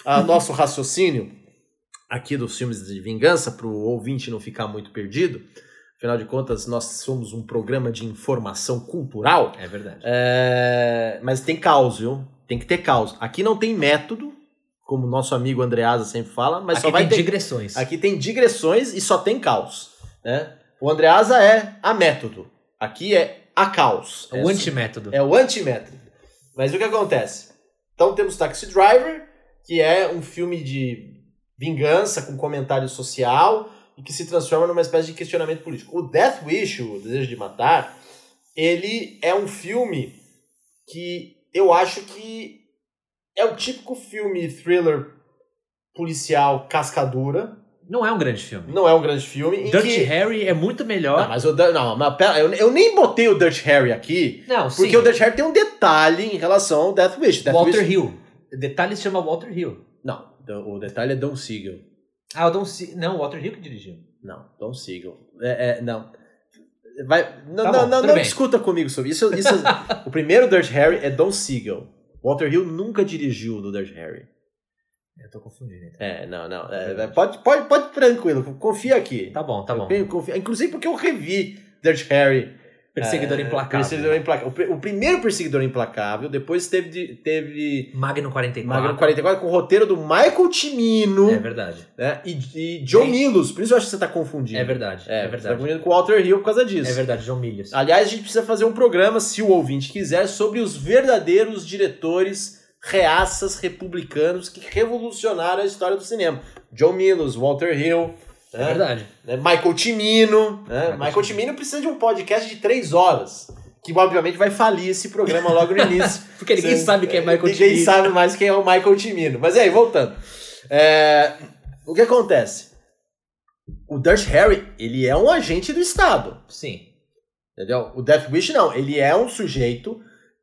a nosso raciocínio aqui dos filmes de vingança, para o ouvinte não ficar muito perdido. Afinal de contas, nós somos um programa de informação cultural. É verdade. É, Mas tem caos, viu? Tem que ter caos. Aqui não tem método, como nosso amigo Andreasa sempre fala, mas Aqui só vai tem ter. digressões. Aqui tem digressões e só tem caos. Né? O Andreasa é a método. Aqui é a caos. o antimétodo. É o antimétodo. Mas o que acontece? Então temos Taxi Driver, que é um filme de vingança com comentário social e que se transforma numa espécie de questionamento político. O Death Wish, o Desejo de Matar, ele é um filme que eu acho que é o típico filme thriller policial cascadura. Não é um grande filme. Não é um grande filme. Dirty que... Harry é muito melhor. Não, mas o não, mas pera, eu, eu nem botei o Dirty Harry aqui, Não, porque sim. o Dirty Harry tem um detalhe em relação ao Death Wish. Death Walter Wish... Hill. O detalhe se chama Walter Hill. Não, o detalhe é Don Siegel. Ah, o Don C... Não, o Walter Hill que dirigiu. Não, Don Siegel. É, é, não. Vai, não, Tá bom, não, não discuta comigo sobre isso. isso [laughs] o primeiro Dirty Harry é Don Siegel. Walter Hill nunca dirigiu do Dirty Harry. Eu tô confundindo. então. É, não, não. é, pode, pode, pode tranquilo, confia aqui. Tá bom, tá bom. Eu confio- inclusive porque eu revi Dirty Harry Perseguidor É, implacável. Perseguidor Implacável. O, o primeiro Perseguidor Implacável, depois teve, teve Magnum 44. Magnum 44 com o roteiro do Michael Cimino É verdade. né? e, e John Bem- Milos. Por isso eu acho que você está confundindo. É verdade. É, É, Você tá verdade. confundindo com o Walter Hill por causa disso. É verdade, João Milhos. Aliás, a gente precisa fazer um programa, se o ouvinte quiser, sobre os verdadeiros diretores reaças republicanos que revolucionaram a história do cinema. John Milos, Walter Hill, É né? verdade. né? Michael Cimino. Né? Michael Michael Cimino precisa de um podcast de três horas. Que obviamente vai falir esse programa logo no início. [laughs] Porque ninguém Você- sabe quem é Michael Ninguém Cimino. sabe mais quem é o Michael Cimino. Mas aí, voltando. É, o que acontece? O Dirty Harry, ele é um agente do Estado. Sim. Entendeu? O Death Wish não. Ele é um sujeito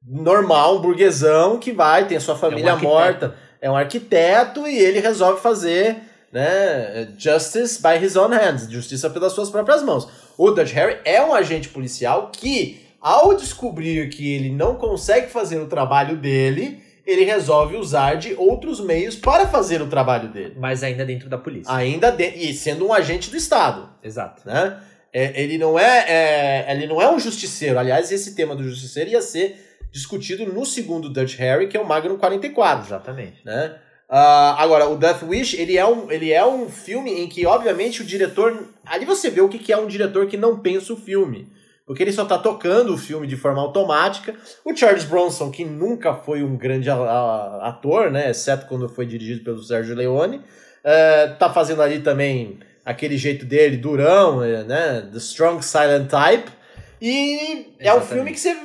normal, um burguesão, que vai, tem a sua família arquiteto. morta. É um arquiteto e ele resolve fazer né, justice by his own hands. Justiça pelas suas próprias mãos. O Dirty Harry é um agente policial que, ao descobrir que ele não consegue fazer o trabalho dele, ele resolve usar de outros meios para fazer o trabalho dele. Mas ainda dentro da polícia. Ainda de... e sendo um agente do Estado Exato. né? É, ele não é, é, ele não é um justiceiro. Aliás, esse tema do justiceiro ia ser discutido no segundo Dutch Harry, que é o Magnum 44, Exatamente. né? Ah, agora, o Death Wish, ele é, um, ele é um filme em que, obviamente, o diretor... Ali você vê o que que é um diretor que não pensa o filme. Porque ele só tá tocando o filme de forma automática. O Charles Bronson, que nunca foi um grande ator, né? Exceto quando foi dirigido pelo Sergio Leone. eh, tá fazendo ali também aquele jeito dele, durão, eh, né? The Strong Silent Type. E é um Exatamente. filme que você...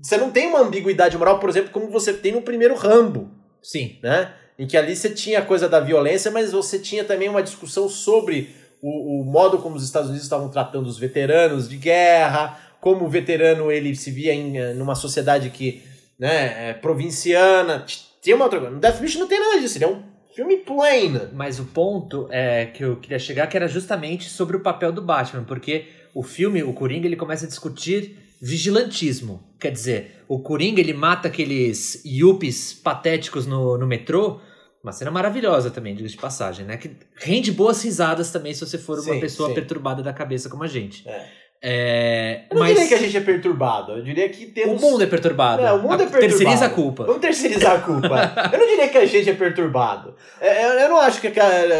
Você não tem uma ambiguidade moral, por exemplo, como você tem no primeiro Rambo Sim. né? Em que ali você tinha a coisa da violência, mas você tinha também uma discussão sobre o, o modo como os Estados Unidos estavam tratando os veteranos de guerra, como o veterano ele se via em eh, numa sociedade que, né, é provinciana. T- Tinha uma outra coisa. No Death Wish não tem nada disso, ele é um filme plain. Mas o ponto é que eu queria chegar que era justamente sobre o papel do Batman, porque o filme, o Coringa, ele começa a discutir vigilantismo. Quer dizer, o Coringa ele mata aqueles yuppies patéticos no, no metrô. Uma cena maravilhosa também, diga de passagem, né? Que rende boas risadas também se você for uma Sim, pessoa sim. perturbada da cabeça como a gente. É. É, Eu não mas diria que a gente é perturbado, eu diria que o temos... mundo é perturbado. É, o mundo é A- Terceiriza a perturbado. culpa. Vamos terceirizar a culpa. eu não diria que a gente é perturbado. É, Eu, eu não acho que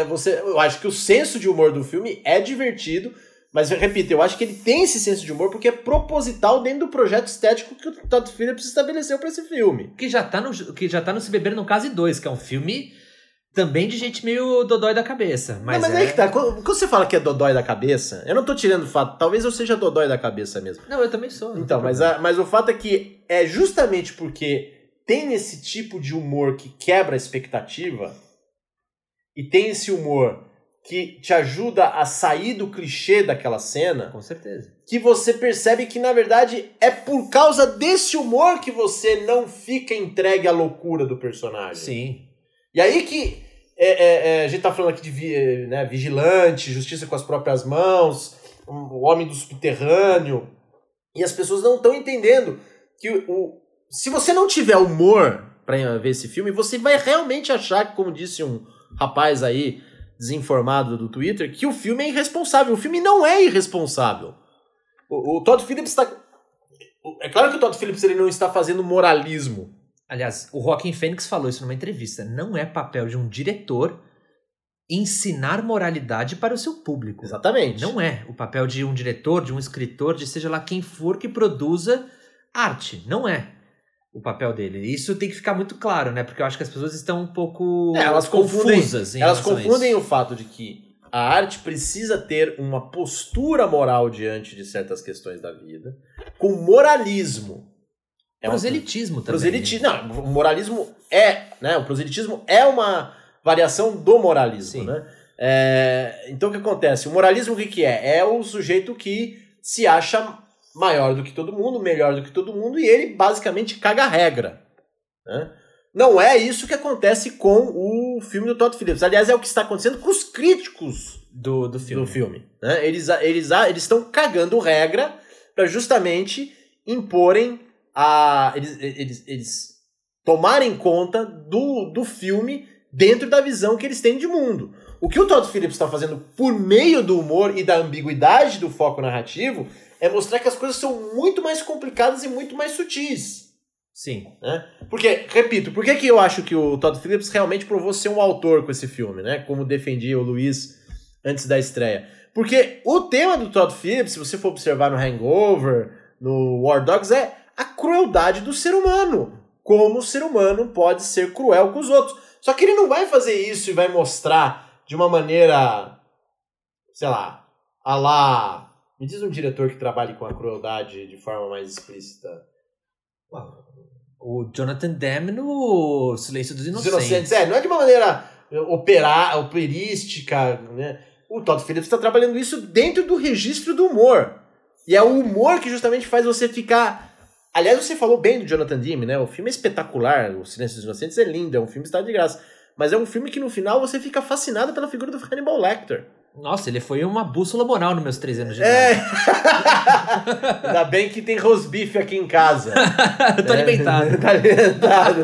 você. Eu acho que o senso de humor do filme é divertido. Mas eu repito, eu acho que ele tem esse senso de humor porque é proposital dentro do projeto estético que o Todd Phillips estabeleceu para esse filme. Que já tá no, que já tá no Se Beber no Case 2, que é um filme também de gente meio dodói da cabeça. Mas, Mas, mas é... aí que tá. Quando você fala que é dodói da cabeça, eu não tô tirando o fato. Talvez eu seja dodói da cabeça mesmo. Não, eu também sou. não Então, mas, a- mas o fato é que é justamente porque tem esse tipo de humor que quebra a expectativa e tem esse humor que te ajuda a sair do clichê daquela cena, Com certeza. que você percebe que, na verdade, é por causa desse humor que você não fica entregue à loucura do personagem. Sim. E aí que é, é, é, a gente tá falando aqui de né, vigilante, justiça com as próprias mãos, o homem do subterrâneo. E as pessoas não estão entendendo que o, se você não tiver humor para ver esse filme, você vai realmente achar, como disse um rapaz aí desinformado do Twitter, que o filme é irresponsável. O filme não é irresponsável. O, o Todd Phillips está. É claro que o Todd Phillips ele não está fazendo moralismo. Aliás, o Joaquin Phoenix falou isso numa entrevista. Não é papel de um diretor ensinar moralidade para o seu público. Exatamente. Não é o papel de um diretor, de um escritor, de seja lá quem for que produza arte. Não é o papel dele. Isso tem que ficar muito claro, né? Porque eu acho que as pessoas estão um pouco É, elas confusas. elas confundem o fato de que a arte precisa ter uma postura moral diante de certas questões da vida com moralismo. É uma- proselitismo também. Proselitismo. Não, o moralismo é, né? O proselitismo é uma variação do moralismo, Sim. né? É, então o que acontece? O moralismo o que, que é? É o sujeito que se acha maior do que todo mundo, melhor do que todo mundo, e ele basicamente caga a regra. Né? Não é isso que acontece com o filme do Todd Phillips. Aliás, é o que está acontecendo com os críticos do, do filme. do filme. Né? Eles eles eles estão cagando regra para justamente imporem a eles, eles, eles tomarem conta do, do filme dentro da visão que eles têm de mundo. O que o Todd Phillips está fazendo por meio do humor e da ambiguidade do foco narrativo é mostrar que as coisas são muito mais complicadas e muito mais sutis. Sim. Né? Porque, repito, por que, que eu acho que o Todd Phillips realmente provou ser um autor com esse filme, né? Como defendia o Luiz antes da estreia. Porque o tema do Todd Phillips, se você for observar no Hangover, no War Dogs, é a crueldade do ser humano. Como o ser humano pode ser cruel com os outros. Só que ele não vai fazer isso e vai mostrar de uma maneira, sei lá, a lá. Me diz um diretor que trabalhe com a crueldade de forma mais explícita. O Jonathan Demme no Silêncio dos Dos Inocentes. Inocentes. É, não é de uma maneira operar, operística, né? O Todd Phillips está trabalhando isso dentro do registro do humor. E é o humor que justamente faz você ficar. Aliás, você falou bem do Jonathan Demme, né? O filme é espetacular, O Silêncio dos Inocentes é lindo, é um filme que está de graça. Mas é um filme que no final você fica fascinado pela figura do Hannibal Lecter. Nossa, ele foi uma bússola moral nos meus três anos de É! idade. [laughs] Ainda bem que tem rosbife aqui em casa. [laughs] Eu tô alimentado. [laughs] tá alimentado.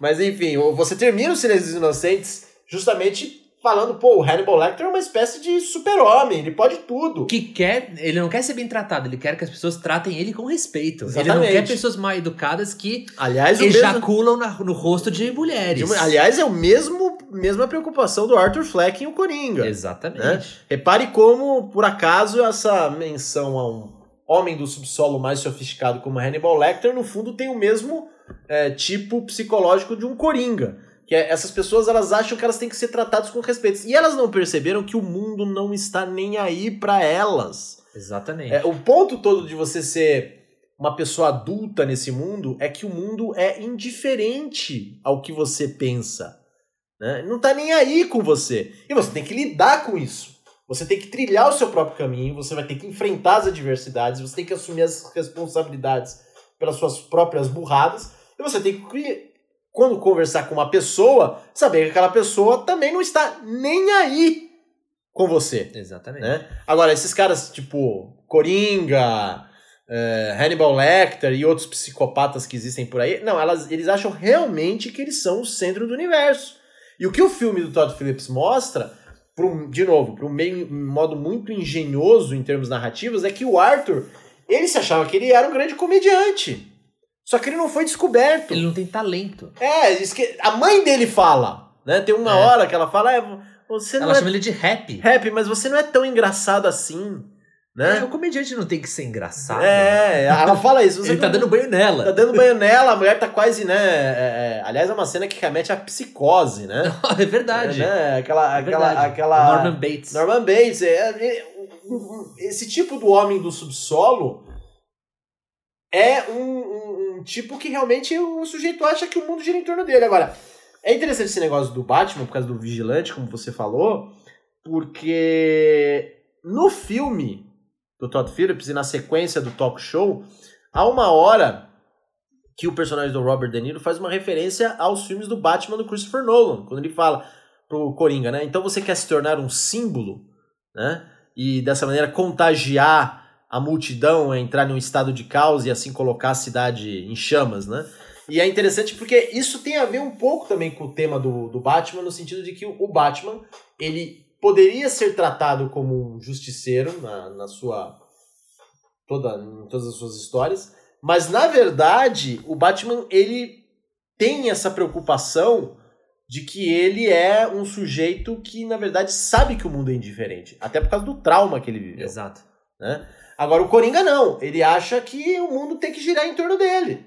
Mas enfim, você termina o Silêncio dos Inocentes justamente falando, pô, o Hannibal Lecter é uma espécie de super-homem, ele pode tudo. Que quer, ele não quer ser bem tratado, ele quer que as pessoas tratem ele com respeito. Ele Exatamente. não quer pessoas mal educadas que Aliás, mesmo, ejaculam na- no rosto de mulheres. aliás, é o mesmo mesma preocupação do Arthur Fleck em O Coringa. Exatamente. né? Repare como, por acaso, essa menção a um homem do subsolo mais sofisticado como Hannibal Lecter, no fundo, tem o mesmo é, tipo psicológico de um Coringa. Que é, essas pessoas elas acham que elas têm que ser tratadas com respeito. E elas não perceberam que o mundo não está nem aí para elas. Exatamente. É, o ponto todo de você ser uma pessoa adulta nesse mundo é que o mundo é indiferente ao que você pensa. Né? Não tá nem aí com você. E você tem que lidar com isso. Você tem que trilhar o seu próprio caminho, você vai ter que enfrentar as adversidades, você tem que assumir as responsabilidades pelas suas próprias burradas, e você tem que, quando conversar com uma pessoa, saber que aquela pessoa também não está nem aí com você Exatamente. né? Agora, esses caras, tipo, Coringa, eh, Hannibal Lecter e outros psicopatas que existem por aí, não, elas, eles acham realmente que eles são o centro do universo. E o que o filme do Todd Phillips mostra, um- de novo, um, meio, um modo muito engenhoso em termos narrativos, é que o Arthur, ele se achava que ele era um grande comediante. Só que ele não foi descoberto. Ele não tem talento. É, a mãe dele fala, né? Tem uma É. hora que ela fala, é, você não Ela é chama ele de rap. rap, mas você não é tão engraçado assim, É, né? o comediante não tem que ser engraçado. É, ela fala isso. Você Ele tá não- dando banho tá nela. dando banho nela, a mulher tá quase, né? é, é, aliás, é uma cena que remete à psicose, né? [laughs] é verdade. É, né? Aquela, É aquela, verdade. aquela. Norman Bates. Norman Bates. é, é, esse tipo do homem do subsolo é um, um- um tipo que realmente o sujeito acha que o mundo gira em torno dele. Agora, é interessante esse negócio do Batman, por causa do vigilante, como você falou, porque no filme do Todd Phillips e na sequência do talk show, há uma hora que o personagem do Robert De Niro faz uma referência aos filmes do Batman do Christopher Nolan, quando ele fala pro Coringa, né? Então você quer se tornar um símbolo, né? E dessa maneira contagiar a multidão a entrar num estado de caos e assim colocar a cidade em chamas, né? E é interessante porque isso tem a ver um pouco também com o tema do, do Batman, no sentido de que o, Batman, ele poderia ser tratado como um justiceiro na, na sua. Toda, em todas as suas histórias, mas na verdade o Batman ele tem essa preocupação de que ele é um sujeito que na verdade sabe que o mundo é indiferente, até por causa do trauma que ele viveu. Exato. Né? Agora o Coringa não, ele acha que o mundo tem que girar em torno dele.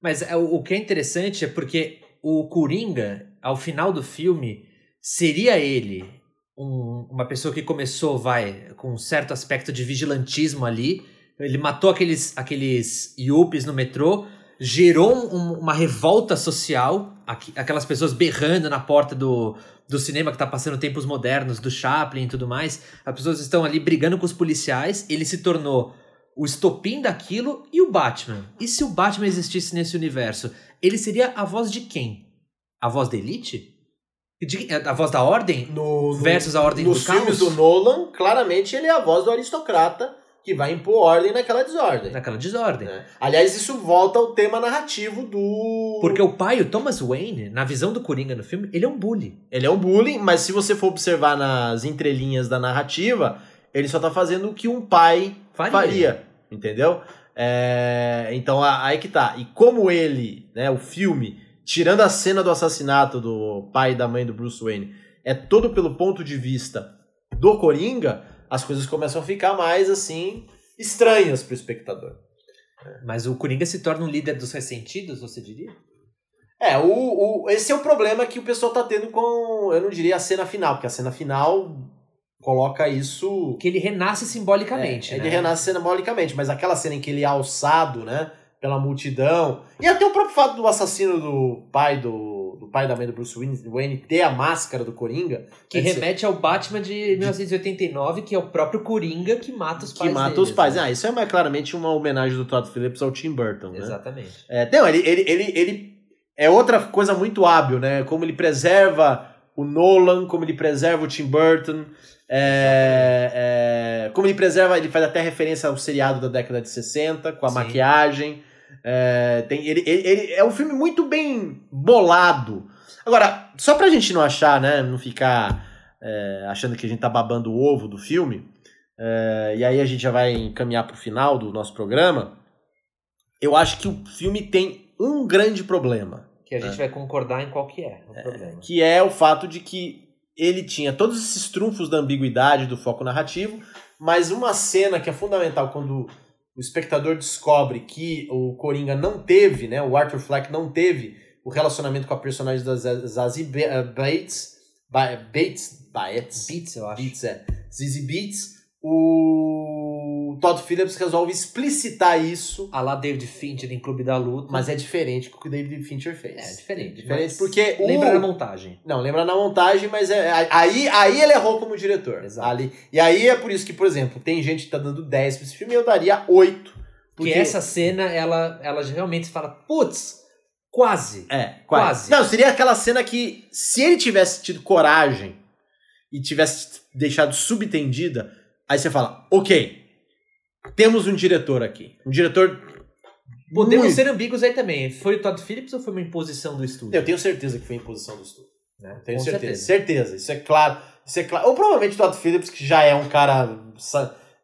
Mas é, o que é interessante é porque o Coringa, ao final do filme, seria ele um, uma pessoa que começou, vai, com um certo aspecto de vigilantismo ali. Ele matou aqueles, aqueles yuppies no metrô, gerou um, uma revolta social, aquelas pessoas berrando na porta do, do cinema que está passando tempos modernos, do Chaplin e tudo mais. As pessoas estão ali brigando com os policiais. Ele se tornou o estopim daquilo e o Batman. E se o Batman existisse nesse universo, ele seria a voz de quem? A voz da Elite? De, a voz da Ordem? No, versus a Ordem do Caos? Nos filmes do Nolan, claramente ele é a voz do aristocrata que vai impor ordem naquela desordem. Naquela desordem. É. Aliás, isso volta ao tema narrativo do. Porque o pai, o Thomas Wayne, na visão do Coringa no filme, ele é um bully. Ele é um bully, mas se você for observar nas entrelinhas da narrativa, ele só tá fazendo o que um pai faria. faria entendeu? É, então aí que tá. E como ele, né, o filme, tirando a cena do assassinato do pai e da mãe do Bruce Wayne, é todo pelo ponto de vista do Coringa, as coisas começam a ficar mais assim estranhas pro espectador. Mas o Coringa se torna um líder dos ressentidos, você diria? É, o, o, esse é o problema que o pessoal tá tendo com, eu não diria a cena final, porque a cena final coloca isso. Que ele renasce simbolicamente. É, né? Ele renasce simbolicamente, mas aquela cena em que ele é alçado, né? Pela multidão. E até o próprio fato do assassino do pai do, do pai da mãe do Bruce Wayne ter a máscara do Coringa. Que remete ser... ao Batman de 1989, que é o próprio Coringa que mata os pais. Que mata deles, os pais. Né? Ah, isso é uma, claramente uma homenagem do Todd Phillips ao Tim Burton. Né? Exatamente. É, não, ele, ele, ele, ele é outra coisa muito hábil, né? Como ele preserva o Nolan, como ele preserva o Tim Burton. É, é, como ele preserva, ele faz até referência ao seriado da década de 60, com a Sim. maquiagem. É, tem, ele, ele, ele, é um filme muito bem bolado. Agora, só pra gente não achar, né? Não ficar é, achando que a gente tá babando o ovo do filme, é, e aí a gente já vai encaminhar pro final do nosso programa. Eu acho que o filme tem um grande problema. Que a gente vai concordar em qual que é o problema. Que é o fato de que ele tinha todos esses trunfos da ambiguidade, do foco narrativo, mas uma cena que é fundamental quando o espectador descobre que o Coringa não teve, né, o Arthur Fleck não teve o relacionamento com a personagem da Zazie Bates, Bates, Bates, Beats, eu acho. Beats, é. Zazie Beats, o Todd Phillips resolve explicitar isso. A lá David Fincher em Clube da Luta. Mas é diferente do que o David Fincher fez. É diferente. Diferente porque Lembra o... na montagem. Não, lembra na montagem, mas é, aí, aí ele errou como diretor. Exato. Ali, e aí é por isso que, por exemplo, tem gente que tá dando 10 pra esse filme e eu daria 8. Porque essa cena, ela, ela realmente fala, putz, quase. É, quase. quase. Não, seria aquela cena que se ele tivesse tido coragem e tivesse deixado subtendida Aí você fala, ok, temos um diretor aqui. Um diretor. Podemos muito... ser ambíguos aí também. Foi o Todd Phillips ou foi uma imposição do estúdio? Eu tenho certeza que foi imposição do estúdio. Né? Tenho certeza. certeza. Certeza. Isso é claro. Isso é claro. Ou provavelmente o Todd Phillips, que já é um cara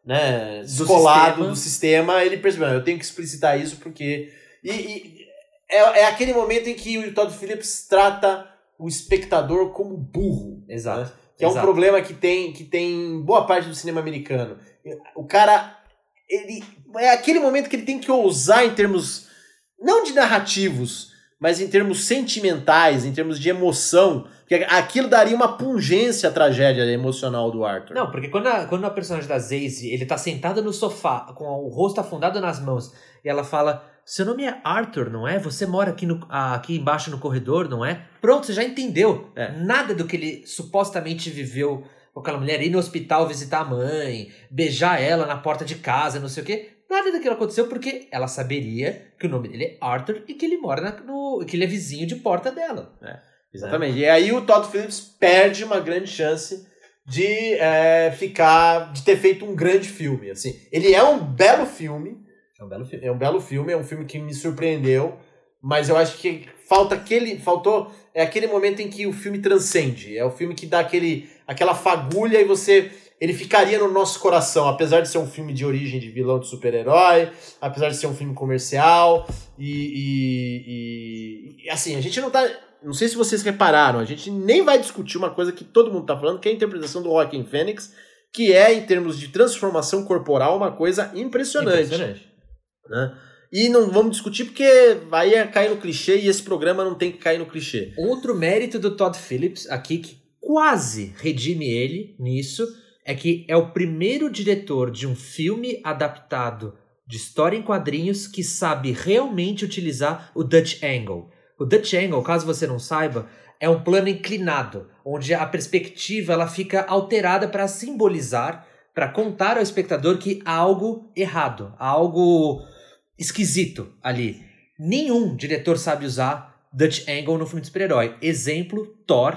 né, descolado do sistema. do sistema, ele percebeu, eu tenho que explicitar isso porque. E, e é, é aquele momento em que o Todd Phillips trata o espectador como burro. Exato. Né? Que é um problema que tem, que tem boa parte do cinema americano. O cara, ele é aquele momento que ele tem que ousar em termos não de narrativos, mas em termos sentimentais, em termos de emoção, porque aquilo daria uma pungência à tragédia emocional do Arthur. Não, porque quando a, quando a personagem da Zazie, ele tá sentado no sofá, com o rosto afundado nas mãos, e ela fala: seu nome é Arthur, não é? Você mora aqui, no, aqui embaixo no corredor, não é? Pronto, você já entendeu. É. Nada do que ele supostamente viveu com aquela mulher, ir no hospital visitar a mãe, beijar ela na porta de casa, não sei o quê. Nada daquilo aconteceu porque ela saberia que o nome dele é Arthur e que ele mora na, no. que ele é vizinho de porta dela. É, exatamente. É. E aí o Todd Phillips perde uma grande chance de é, ficar. de ter feito um grande filme. Assim. Ele é um belo filme é um belo filme. É um belo filme, é um filme que me surpreendeu. mas eu acho que falta aquele. Faltou. É aquele momento em que o filme transcende. É o filme que dá aquele, aquela fagulha e você. Ele ficaria no nosso coração, apesar de ser um filme de origem de vilão de super-herói, apesar de ser um filme comercial. E, e, e, Assim, a gente não tá. Não sei se vocês repararam, a gente nem vai discutir uma coisa que todo mundo tá falando, que é a interpretação do Joaquin Phoenix, que é, em termos de transformação corporal, uma coisa impressionante. Impressionante. Né? E não vamos discutir porque vai cair no clichê e esse programa não tem que cair no clichê. Outro mérito do Todd Phillips aqui, que quase redime ele nisso, é que é o primeiro diretor de um filme adaptado de história em quadrinhos que sabe realmente utilizar o Dutch Angle. O Dutch Angle, caso você não saiba, é um plano inclinado, onde a perspectiva ela fica alterada para simbolizar, para contar ao espectador que há algo errado, há algo esquisito ali. Nenhum diretor sabe usar Dutch Angle no filme de super-herói. Exemplo, Thor,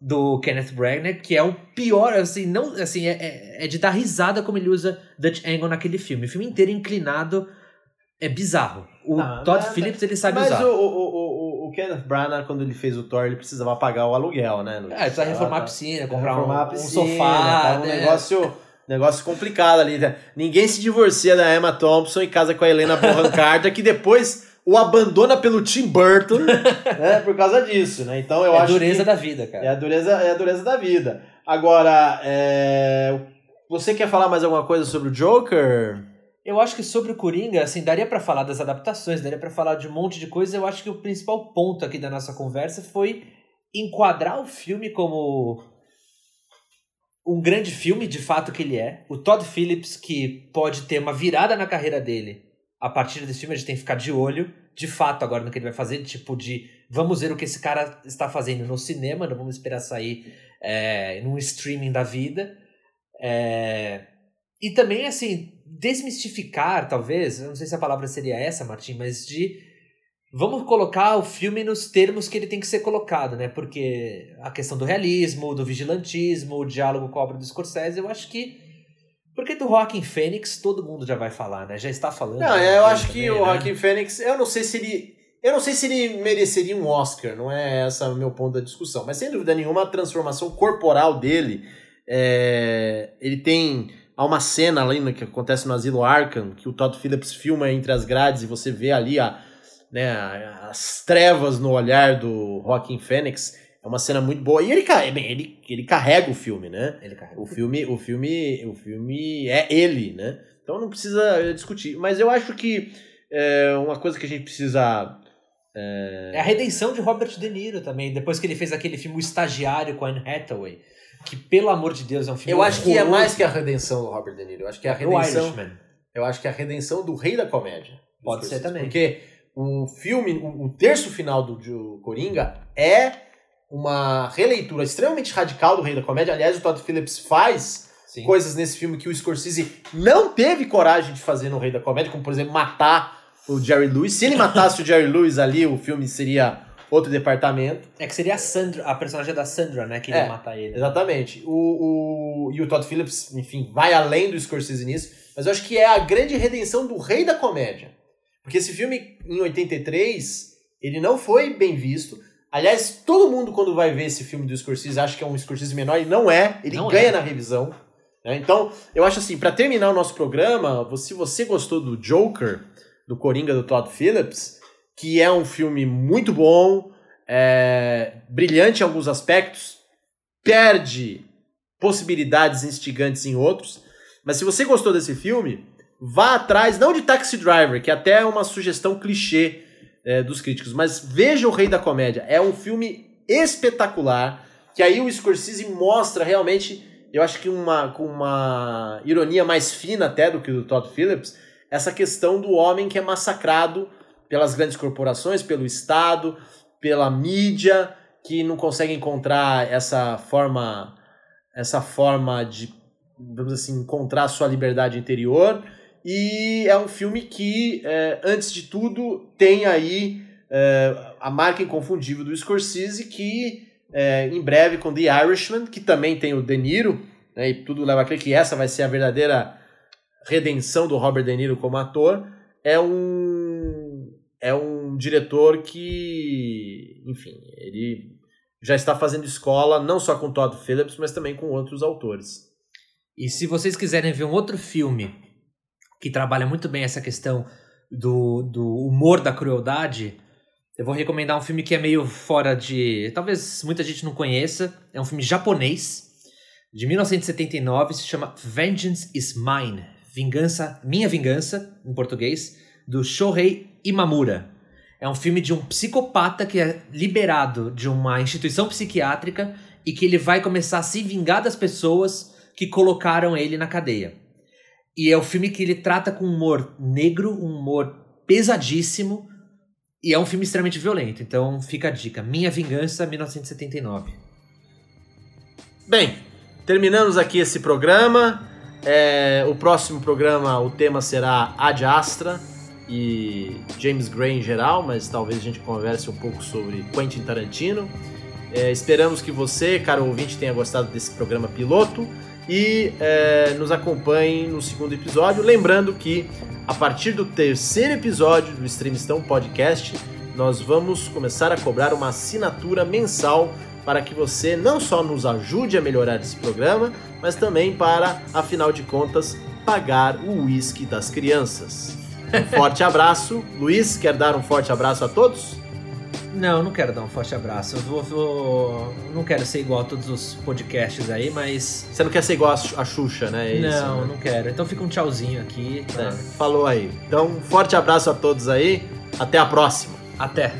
do Kenneth Branagh, que é o pior, assim, não, assim, é, é, é de dar risada como ele usa Dutch Angle naquele filme. O filme inteiro inclinado é bizarro. O ah, Todd Phillips, ele sabe mas usar. Mas o, o, o, o, Kenneth Branagh, quando ele fez o Thor, ele precisava pagar o aluguel, né? É, ele precisa reformar a piscina, comprar um, piscina, um sofá, tá, um né? negócio Negócio complicado ali. Né? Ninguém se divorcia da Emma Thompson e casa com a Helena Bonham [laughs] Carter, que depois o abandona pelo Tim Burton, né, por causa disso, né? Então eu é acho a dureza da vida, cara. É a dureza, é a dureza da vida. Agora, é... você quer falar mais alguma coisa sobre o Joker? Eu acho que sobre o Coringa, assim, daria para falar das adaptações, daria para falar de um monte de coisa. Eu acho que o principal ponto aqui da nossa conversa foi enquadrar o filme como um grande filme, de fato que ele é. O Todd Phillips, que pode ter uma virada na carreira dele a partir desse filme, a gente tem que ficar de olho, de fato, agora no que ele vai fazer, tipo de vamos ver o que esse cara está fazendo no cinema, não vamos esperar sair é, num streaming da vida. É, e também, assim, desmistificar, talvez, não sei se a palavra seria essa, Martim, mas de Vamos colocar o filme nos termos que ele tem que ser colocado, né? Porque a questão do realismo, do vigilantismo, o diálogo com a obra do Scorsese, eu acho que. Porque do Joaquin Phoenix todo mundo já vai falar, né? Já está falando. Não, eu acho que também, o né? Joaquin Phoenix, eu não sei se ele. Eu não sei se ele mereceria um Oscar, não é esse o meu ponto da discussão. Mas sem dúvida nenhuma, a transformação corporal dele. É, ele tem. Há uma cena ali que acontece no Asilo Arkham, que o Todd Phillips filma entre as grades e você vê ali a né, as trevas no olhar do Joaquin Phoenix é uma cena muito boa. E ele, bem, ele, ele carrega o filme, né? Ele carrega. O filme, o filme, o filme é ele, né? Então não precisa discutir. Mas eu acho que é uma coisa que a gente precisa é... é... a redenção de Robert De Niro também, depois que ele fez aquele filme O Estagiário com Anne Hathaway, que pelo amor de Deus é um filme Eu acho que é mais que a redenção do Robert De Niro, eu acho que é a redenção Eu acho que é a redenção do rei da comédia. Pode ser também. Porque o filme, o, o terço final do, do Coringa é uma releitura extremamente radical do Rei da Comédia. Aliás, o Todd Phillips faz Sim. coisas nesse filme que o Scorsese não teve coragem de fazer no Rei da Comédia, como por exemplo matar o Jerry Lewis. Se ele matasse o Jerry Lewis ali, o filme seria outro departamento. É que seria a Sandra, a personagem da Sandra, né, que ia é, matar ele. Exatamente. O, o, e o Todd Phillips, enfim, vai além do Scorsese nisso, mas eu acho que é a grande redenção do Rei da Comédia. Porque esse filme, em 83, ele não foi bem visto. Aliás, todo mundo, quando vai ver esse filme do Scorsese, acha que é um Scorsese menor, e não é. Ele não ganha é. na revisão. Né? Então, eu acho assim, para terminar o nosso programa, se você gostou do Joker, do Coringa do Todd Phillips, que é um filme muito bom, é, brilhante em alguns aspectos, perde possibilidades instigantes em outros. Mas se você gostou desse filme, vá atrás, não de Taxi Driver, que até é uma sugestão clichê é, dos críticos, mas veja O Rei da Comédia. É um filme espetacular, que aí o Scorsese mostra realmente, eu acho que uma, com uma ironia mais fina até do que o do Todd Phillips, essa questão do homem que é massacrado pelas grandes corporações, pelo Estado, pela mídia, que não consegue encontrar essa forma essa forma de vamos assim encontrar sua liberdade interior e é um filme que, é, antes de tudo, tem aí é, a marca inconfundível do Scorsese, que é, em breve com The Irishman, que também tem o De Niro, né, e tudo leva a crer que essa vai ser a verdadeira redenção do Robert De Niro como ator, é um é um diretor que, enfim, ele já está fazendo escola não só com Todd Phillips, mas também com outros autores. E se vocês quiserem ver um outro filme que trabalha muito bem essa questão do, do humor da crueldade, eu vou recomendar um filme que é meio fora de. Talvez muita gente não conheça. É um filme japonês, de 1979, se chama Vengeance is Mine Vingança, Minha Vingança, em português, do Shohei Imamura. É um filme de um psicopata que é liberado de uma instituição psiquiátrica e que ele vai começar a se vingar das pessoas que colocaram ele na cadeia. E é o um filme que ele trata com humor negro, um humor pesadíssimo, e é um filme extremamente violento. Então fica a dica: Minha Vingança, 1979. Bem, terminamos aqui esse programa. É, o próximo programa, o tema será Ad Astra e James Gray em geral, mas talvez a gente converse um pouco sobre Quentin Tarantino. É, esperamos que você, caro ouvinte, tenha gostado desse programa piloto e é, nos acompanhe no segundo episódio. Lembrando que a partir do terceiro episódio do Streamstão Podcast, nós vamos começar a cobrar uma assinatura mensal para que você não só nos ajude a melhorar esse programa, mas também para, afinal de contas, pagar o uísque das crianças. Um forte abraço. Luiz, quer dar um forte abraço a todos? Não, não quero dar um forte abraço. Eu vou, vou, não quero ser igual a todos os podcasts aí, mas. Você não quer ser igual a Xuxa, né? É não, isso, né? não quero. Então fica um tchauzinho aqui. Tá? É, falou aí. Então, um forte abraço a todos aí. Até a próxima. Até.